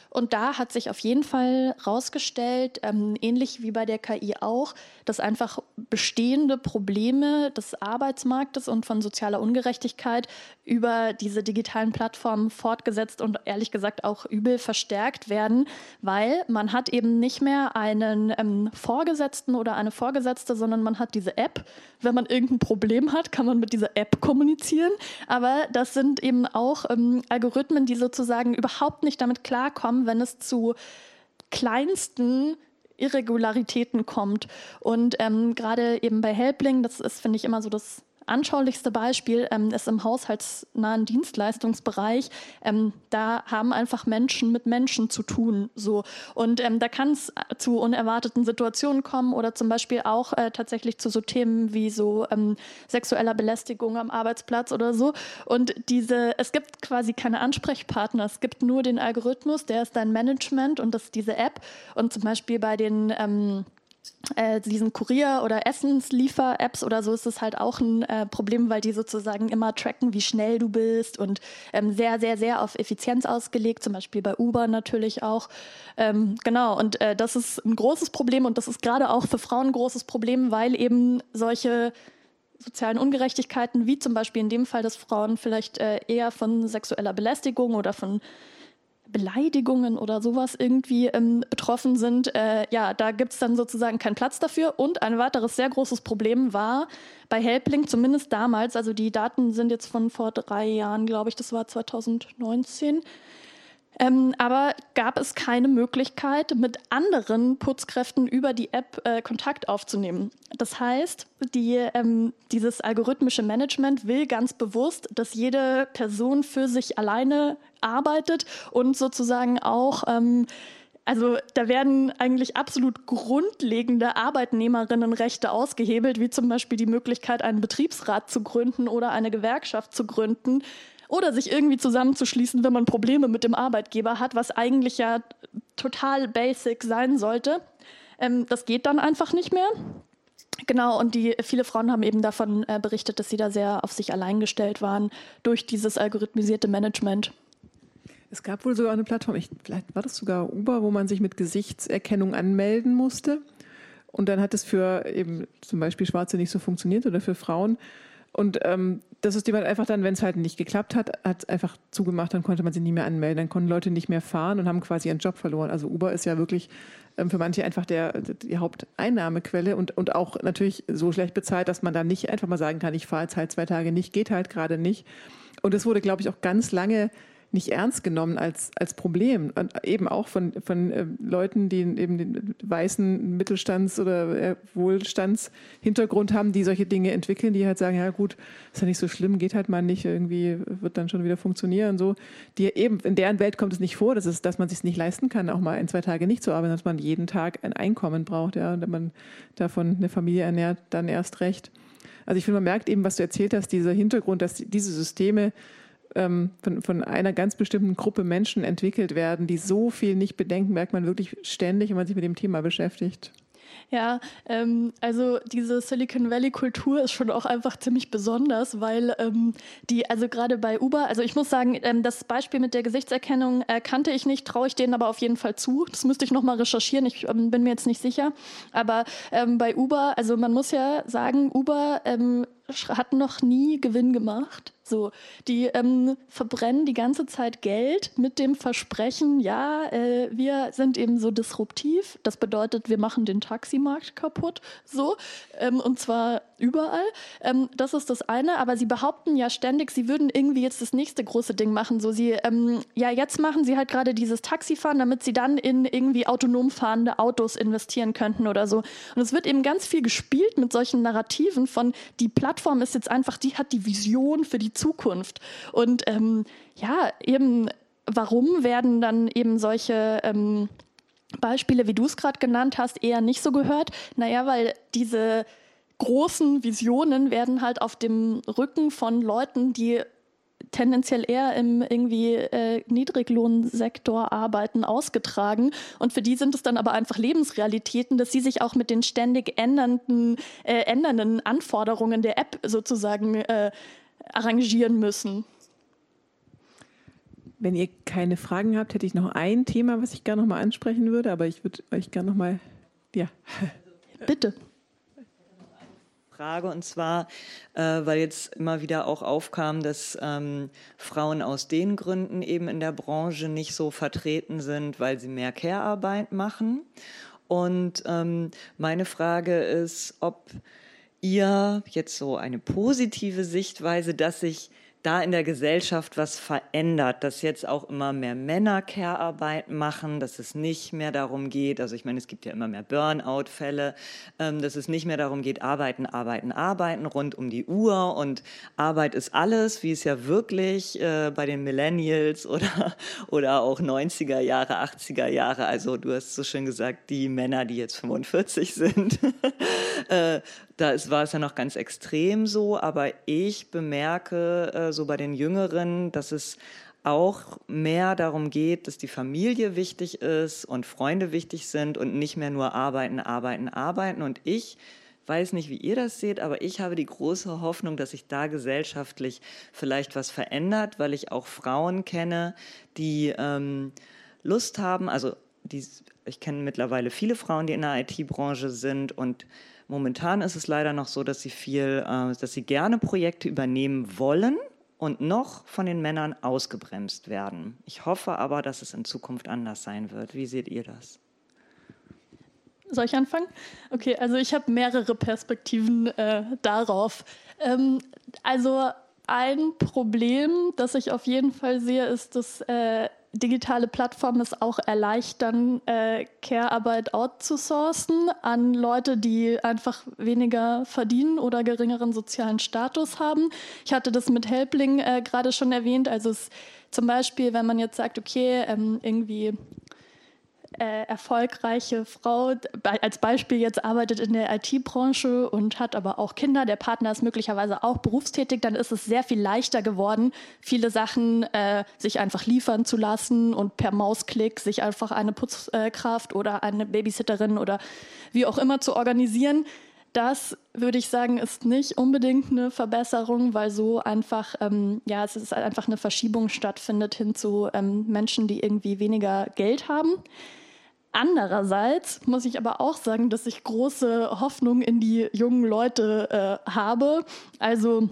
Und da hat sich auf jeden Fall herausgestellt, ähm, ähnlich wie bei der KI auch, dass einfach bestehende Probleme des Arbeitsmarktes und von sozialer Ungerechtigkeit über diese digitalen Plattformen fortgesetzt und ehrlich gesagt auch übel verstärkt werden, weil man hat eben nicht mehr einen ähm, Vorgesetzten oder eine Vorgesetzte, sondern man hat diese App. Wenn man irgendein Problem hat, kann man mit dieser App kommunizieren. Aber das sind eben auch ähm, Algorithmen, die sozusagen überhaupt nicht damit klarkommen, wenn es zu kleinsten Irregularitäten kommt. Und ähm, gerade eben bei Helpling, das ist, finde ich, immer so das anschaulichste Beispiel ähm, ist im haushaltsnahen Dienstleistungsbereich. Ähm, da haben einfach Menschen mit Menschen zu tun. So. Und ähm, da kann es zu unerwarteten Situationen kommen oder zum Beispiel auch äh, tatsächlich zu so Themen wie so ähm, sexueller Belästigung am Arbeitsplatz oder so. Und diese, es gibt quasi keine Ansprechpartner. Es gibt nur den Algorithmus, der ist dein Management und das ist diese App. Und zum Beispiel bei den ähm, äh, diesen Kurier- oder Essensliefer-Apps oder so ist es halt auch ein äh, Problem, weil die sozusagen immer tracken, wie schnell du bist und ähm, sehr, sehr, sehr auf Effizienz ausgelegt, zum Beispiel bei Uber natürlich auch. Ähm, genau, und äh, das ist ein großes Problem und das ist gerade auch für Frauen ein großes Problem, weil eben solche sozialen Ungerechtigkeiten, wie zum Beispiel in dem Fall, dass Frauen vielleicht äh, eher von sexueller Belästigung oder von Beleidigungen oder sowas irgendwie ähm, betroffen sind, äh, ja, da gibt es dann sozusagen keinen Platz dafür. Und ein weiteres sehr großes Problem war bei Helpling, zumindest damals, also die Daten sind jetzt von vor drei Jahren, glaube ich, das war 2019, ähm, aber gab es keine Möglichkeit, mit anderen Putzkräften über die App äh, Kontakt aufzunehmen. Das heißt, die, ähm, dieses algorithmische Management will ganz bewusst, dass jede Person für sich alleine arbeitet und sozusagen auch ähm, also da werden eigentlich absolut grundlegende Arbeitnehmerinnenrechte ausgehebelt, wie zum Beispiel die Möglichkeit, einen Betriebsrat zu gründen oder eine Gewerkschaft zu gründen, oder sich irgendwie zusammenzuschließen, wenn man Probleme mit dem Arbeitgeber hat, was eigentlich ja total basic sein sollte. Ähm, das geht dann einfach nicht mehr. Genau, und die, viele Frauen haben eben davon äh, berichtet, dass sie da sehr auf sich allein gestellt waren durch dieses algorithmisierte Management. Es gab wohl sogar eine Plattform, ich, vielleicht war das sogar Uber, wo man sich mit Gesichtserkennung anmelden musste. Und dann hat es für eben zum Beispiel Schwarze nicht so funktioniert oder für Frauen. Und ähm, das System hat einfach dann, wenn es halt nicht geklappt hat, hat es einfach zugemacht, dann konnte man sie nie mehr anmelden, dann konnten Leute nicht mehr fahren und haben quasi ihren Job verloren. Also Uber ist ja wirklich ähm, für manche einfach der, die Haupteinnahmequelle und, und auch natürlich so schlecht bezahlt, dass man da nicht einfach mal sagen kann, ich fahre jetzt halt zwei Tage nicht, geht halt gerade nicht. Und das wurde, glaube ich, auch ganz lange nicht ernst genommen als, als Problem. Und eben auch von, von äh, Leuten, die eben den weißen Mittelstands- oder äh, Wohlstandshintergrund haben, die solche Dinge entwickeln, die halt sagen, ja gut, ist ja nicht so schlimm, geht halt mal nicht, irgendwie wird dann schon wieder funktionieren. So, die eben, in deren Welt kommt es nicht vor, dass, es, dass man sich nicht leisten kann, auch mal ein, zwei Tage nicht zu arbeiten, dass man jeden Tag ein Einkommen braucht, ja, und wenn man davon eine Familie ernährt, dann erst recht. Also ich finde, man merkt eben, was du erzählt hast, dieser Hintergrund, dass diese Systeme ähm, von, von einer ganz bestimmten Gruppe Menschen entwickelt werden, die so viel nicht bedenken, merkt man wirklich ständig, wenn man sich mit dem Thema beschäftigt. Ja, ähm, also diese Silicon Valley-Kultur ist schon auch einfach ziemlich besonders, weil ähm, die, also gerade bei Uber, also ich muss sagen, ähm, das Beispiel mit der Gesichtserkennung äh, kannte ich nicht, traue ich denen aber auf jeden Fall zu. Das müsste ich nochmal recherchieren, ich ähm, bin mir jetzt nicht sicher. Aber ähm, bei Uber, also man muss ja sagen, Uber ähm, hat noch nie Gewinn gemacht. So, die ähm, verbrennen die ganze Zeit Geld mit dem Versprechen, ja, äh, wir sind eben so disruptiv. Das bedeutet, wir machen den Taximarkt kaputt. So, ähm, und zwar überall. Ähm, das ist das eine. Aber sie behaupten ja ständig, sie würden irgendwie jetzt das nächste große Ding machen. So, sie, ähm, ja, jetzt machen sie halt gerade dieses Taxifahren, damit sie dann in irgendwie autonom fahrende Autos investieren könnten oder so. Und es wird eben ganz viel gespielt mit solchen Narrativen von, die Plattform ist jetzt einfach, die hat die Vision für die Zukunft. Und ähm, ja, eben, warum werden dann eben solche ähm, Beispiele, wie du es gerade genannt hast, eher nicht so gehört? Naja, weil diese großen Visionen werden halt auf dem Rücken von Leuten, die tendenziell eher im irgendwie äh, Niedriglohnsektor arbeiten, ausgetragen. Und für die sind es dann aber einfach Lebensrealitäten, dass sie sich auch mit den ständig ändernden, äh, ändernden Anforderungen der App sozusagen äh, arrangieren müssen. Wenn ihr keine Fragen habt, hätte ich noch ein Thema, was ich gerne noch mal ansprechen würde, aber ich würde euch gerne noch mal, ja. Bitte. Frage und zwar, äh, weil jetzt immer wieder auch aufkam, dass ähm, Frauen aus den Gründen eben in der Branche nicht so vertreten sind, weil sie mehr Care-Arbeit machen. Und ähm, meine Frage ist, ob ihr jetzt so eine positive Sichtweise, dass sich da in der Gesellschaft was verändert, dass jetzt auch immer mehr Männer Care-Arbeit machen, dass es nicht mehr darum geht, also ich meine, es gibt ja immer mehr Burnout-Fälle, ähm, dass es nicht mehr darum geht, arbeiten, arbeiten, arbeiten rund um die Uhr und Arbeit ist alles, wie es ja wirklich äh, bei den Millennials [LAUGHS] oder, oder auch 90er Jahre, 80er Jahre, also du hast so schön gesagt, die Männer, die jetzt 45 sind, [LAUGHS] äh, da ist, war es ja noch ganz extrem so, aber ich bemerke äh, so bei den Jüngeren, dass es auch mehr darum geht, dass die Familie wichtig ist und Freunde wichtig sind und nicht mehr nur arbeiten, arbeiten, arbeiten. Und ich weiß nicht, wie ihr das seht, aber ich habe die große Hoffnung, dass sich da gesellschaftlich vielleicht was verändert, weil ich auch Frauen kenne, die ähm, Lust haben, also die, ich kenne mittlerweile viele Frauen, die in der IT-Branche sind und Momentan ist es leider noch so, dass sie viel, äh, dass sie gerne Projekte übernehmen wollen und noch von den Männern ausgebremst werden. Ich hoffe aber, dass es in Zukunft anders sein wird. Wie seht ihr das? Soll ich anfangen? Okay, also ich habe mehrere Perspektiven äh, darauf. Ähm, also ein Problem, das ich auf jeden Fall sehe, ist, dass äh, digitale Plattformen es auch erleichtern, äh, Care-Arbeit outzusourcen an Leute, die einfach weniger verdienen oder geringeren sozialen Status haben. Ich hatte das mit Helpling äh, gerade schon erwähnt. Also es, zum Beispiel, wenn man jetzt sagt, okay, ähm, irgendwie äh, erfolgreiche Frau, als Beispiel jetzt arbeitet in der IT-Branche und hat aber auch Kinder, der Partner ist möglicherweise auch berufstätig, dann ist es sehr viel leichter geworden, viele Sachen äh, sich einfach liefern zu lassen und per Mausklick sich einfach eine Putzkraft oder eine Babysitterin oder wie auch immer zu organisieren. Das würde ich sagen, ist nicht unbedingt eine Verbesserung, weil so einfach, ähm, ja, es ist einfach eine Verschiebung stattfindet hin zu ähm, Menschen, die irgendwie weniger Geld haben. Andererseits muss ich aber auch sagen, dass ich große Hoffnung in die jungen Leute äh, habe. Also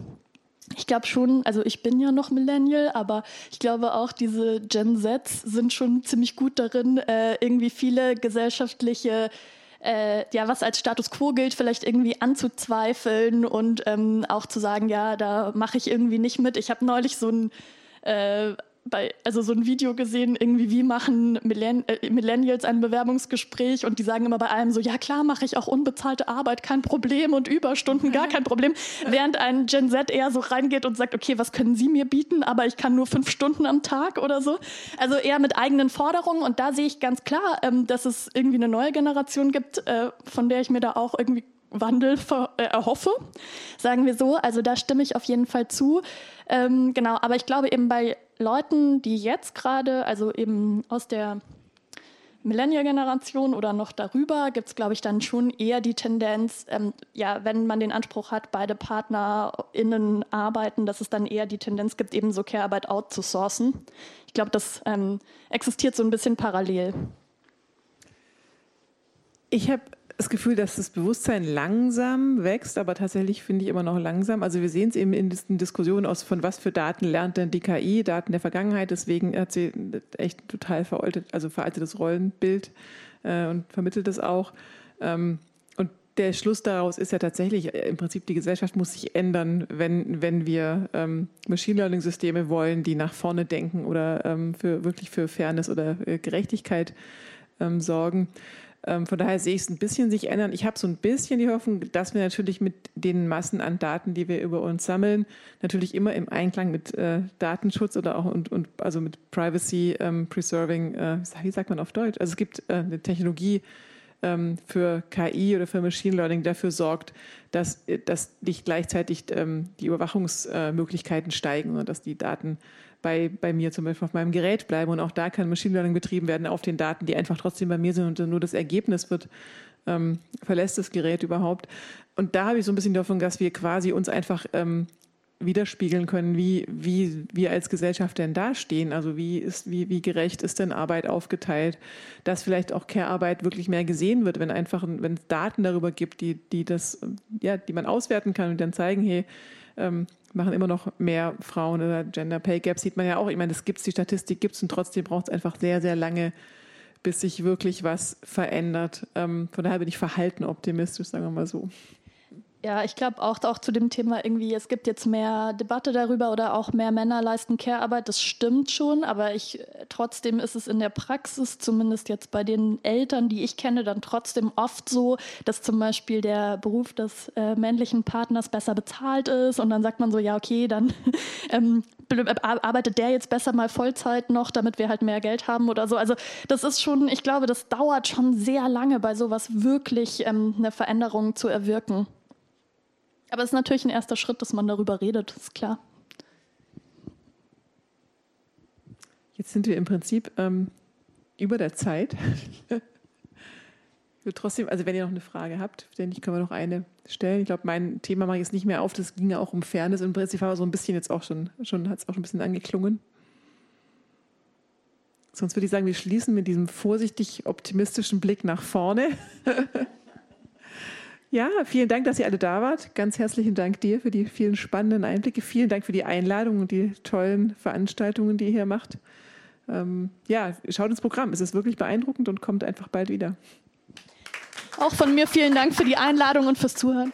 ich glaube schon, also ich bin ja noch Millennial, aber ich glaube auch, diese Gen Zs sind schon ziemlich gut darin, äh, irgendwie viele gesellschaftliche äh, ja, was als Status quo gilt, vielleicht irgendwie anzuzweifeln und ähm, auch zu sagen, ja, da mache ich irgendwie nicht mit. Ich habe neulich so ein äh, bei, also so ein Video gesehen, irgendwie, wie machen Millenn äh, Millennials ein Bewerbungsgespräch und die sagen immer bei allem so, ja klar, mache ich auch unbezahlte Arbeit, kein Problem und Überstunden, gar kein Problem. [LAUGHS] Während ein Gen Z eher so reingeht und sagt, okay, was können Sie mir bieten, aber ich kann nur fünf Stunden am Tag oder so. Also eher mit eigenen Forderungen und da sehe ich ganz klar, ähm, dass es irgendwie eine neue Generation gibt, äh, von der ich mir da auch irgendwie Wandel äh, erhoffe, sagen wir so. Also da stimme ich auf jeden Fall zu. Ähm, genau, aber ich glaube eben bei Leuten, die jetzt gerade, also eben aus der Millennial-Generation oder noch darüber, gibt es, glaube ich, dann schon eher die Tendenz, ähm, ja, wenn man den Anspruch hat, beide PartnerInnen arbeiten, dass es dann eher die Tendenz gibt, eben so Care-Arbeit outzusourcen. Ich glaube, das ähm, existiert so ein bisschen parallel. Ich habe das Gefühl, dass das Bewusstsein langsam wächst, aber tatsächlich finde ich immer noch langsam. Also wir sehen es eben in diesen Diskussionen aus, von was für Daten lernt denn die KI, Daten der Vergangenheit. Deswegen hat sie echt total veraltet, also veraltetes Rollenbild äh, und vermittelt es auch. Ähm, und der Schluss daraus ist ja tatsächlich, äh, im Prinzip die Gesellschaft muss sich ändern, wenn, wenn wir ähm, Machine Learning Systeme wollen, die nach vorne denken oder ähm, für wirklich für Fairness oder äh, Gerechtigkeit ähm, sorgen. Ähm, von daher sehe ich es ein bisschen sich ändern. Ich habe so ein bisschen die Hoffnung, dass wir natürlich mit den Massen an Daten, die wir über uns sammeln, natürlich immer im Einklang mit äh, Datenschutz oder auch und, und also mit Privacy ähm, Preserving, äh, wie sagt man auf Deutsch? Also es gibt äh, eine Technologie ähm, für KI oder für Machine Learning, dafür sorgt, dass, äh, dass nicht gleichzeitig ähm, die Überwachungsmöglichkeiten steigen und dass die Daten bei, bei mir zum Beispiel auf meinem Gerät bleiben. Und auch da kann Machine Learning betrieben werden auf den Daten, die einfach trotzdem bei mir sind und nur das Ergebnis wird, ähm, verlässt das Gerät überhaupt. Und da habe ich so ein bisschen davon, dass wir quasi uns einfach ähm, widerspiegeln können, wie, wie wir als Gesellschaft denn dastehen. Also wie ist, wie, wie gerecht ist denn Arbeit aufgeteilt, dass vielleicht auch Care-Arbeit wirklich mehr gesehen wird, wenn einfach, wenn es Daten darüber gibt, die, die das, ja, die man auswerten kann und dann zeigen, hey, ähm, machen immer noch mehr Frauen oder Gender Pay Gap sieht man ja auch. Ich meine, das gibt es, die Statistik gibt es und trotzdem braucht es einfach sehr, sehr lange, bis sich wirklich was verändert. Ähm, von daher bin ich verhalten optimistisch, sagen wir mal so. Ja, ich glaube auch, auch zu dem Thema irgendwie, es gibt jetzt mehr Debatte darüber oder auch mehr Männer leisten Care-Arbeit, das stimmt schon, aber ich, trotzdem ist es in der Praxis, zumindest jetzt bei den Eltern, die ich kenne, dann trotzdem oft so, dass zum Beispiel der Beruf des äh, männlichen Partners besser bezahlt ist und dann sagt man so, ja, okay, dann [LAUGHS] ähm, arbeitet der jetzt besser mal Vollzeit noch, damit wir halt mehr Geld haben oder so. Also das ist schon, ich glaube, das dauert schon sehr lange bei sowas wirklich ähm, eine Veränderung zu erwirken. Aber es ist natürlich ein erster Schritt, dass man darüber redet, ist klar. Jetzt sind wir im Prinzip ähm, über der Zeit. [LAUGHS] trotzdem, also wenn ihr noch eine Frage habt, denke ich, können wir noch eine stellen. Ich glaube, mein Thema mache ich jetzt nicht mehr auf. Das ging ja auch um Fairness. Im Prinzip war so ein bisschen jetzt auch schon, schon hat es auch schon ein bisschen angeklungen. Sonst würde ich sagen, wir schließen mit diesem vorsichtig optimistischen Blick nach vorne. [LAUGHS] Ja, vielen Dank, dass ihr alle da wart. Ganz herzlichen Dank dir für die vielen spannenden Einblicke. Vielen Dank für die Einladung und die tollen Veranstaltungen, die ihr hier macht. Ähm, ja, schaut ins Programm. Es ist wirklich beeindruckend und kommt einfach bald wieder. Auch von mir vielen Dank für die Einladung und fürs Zuhören.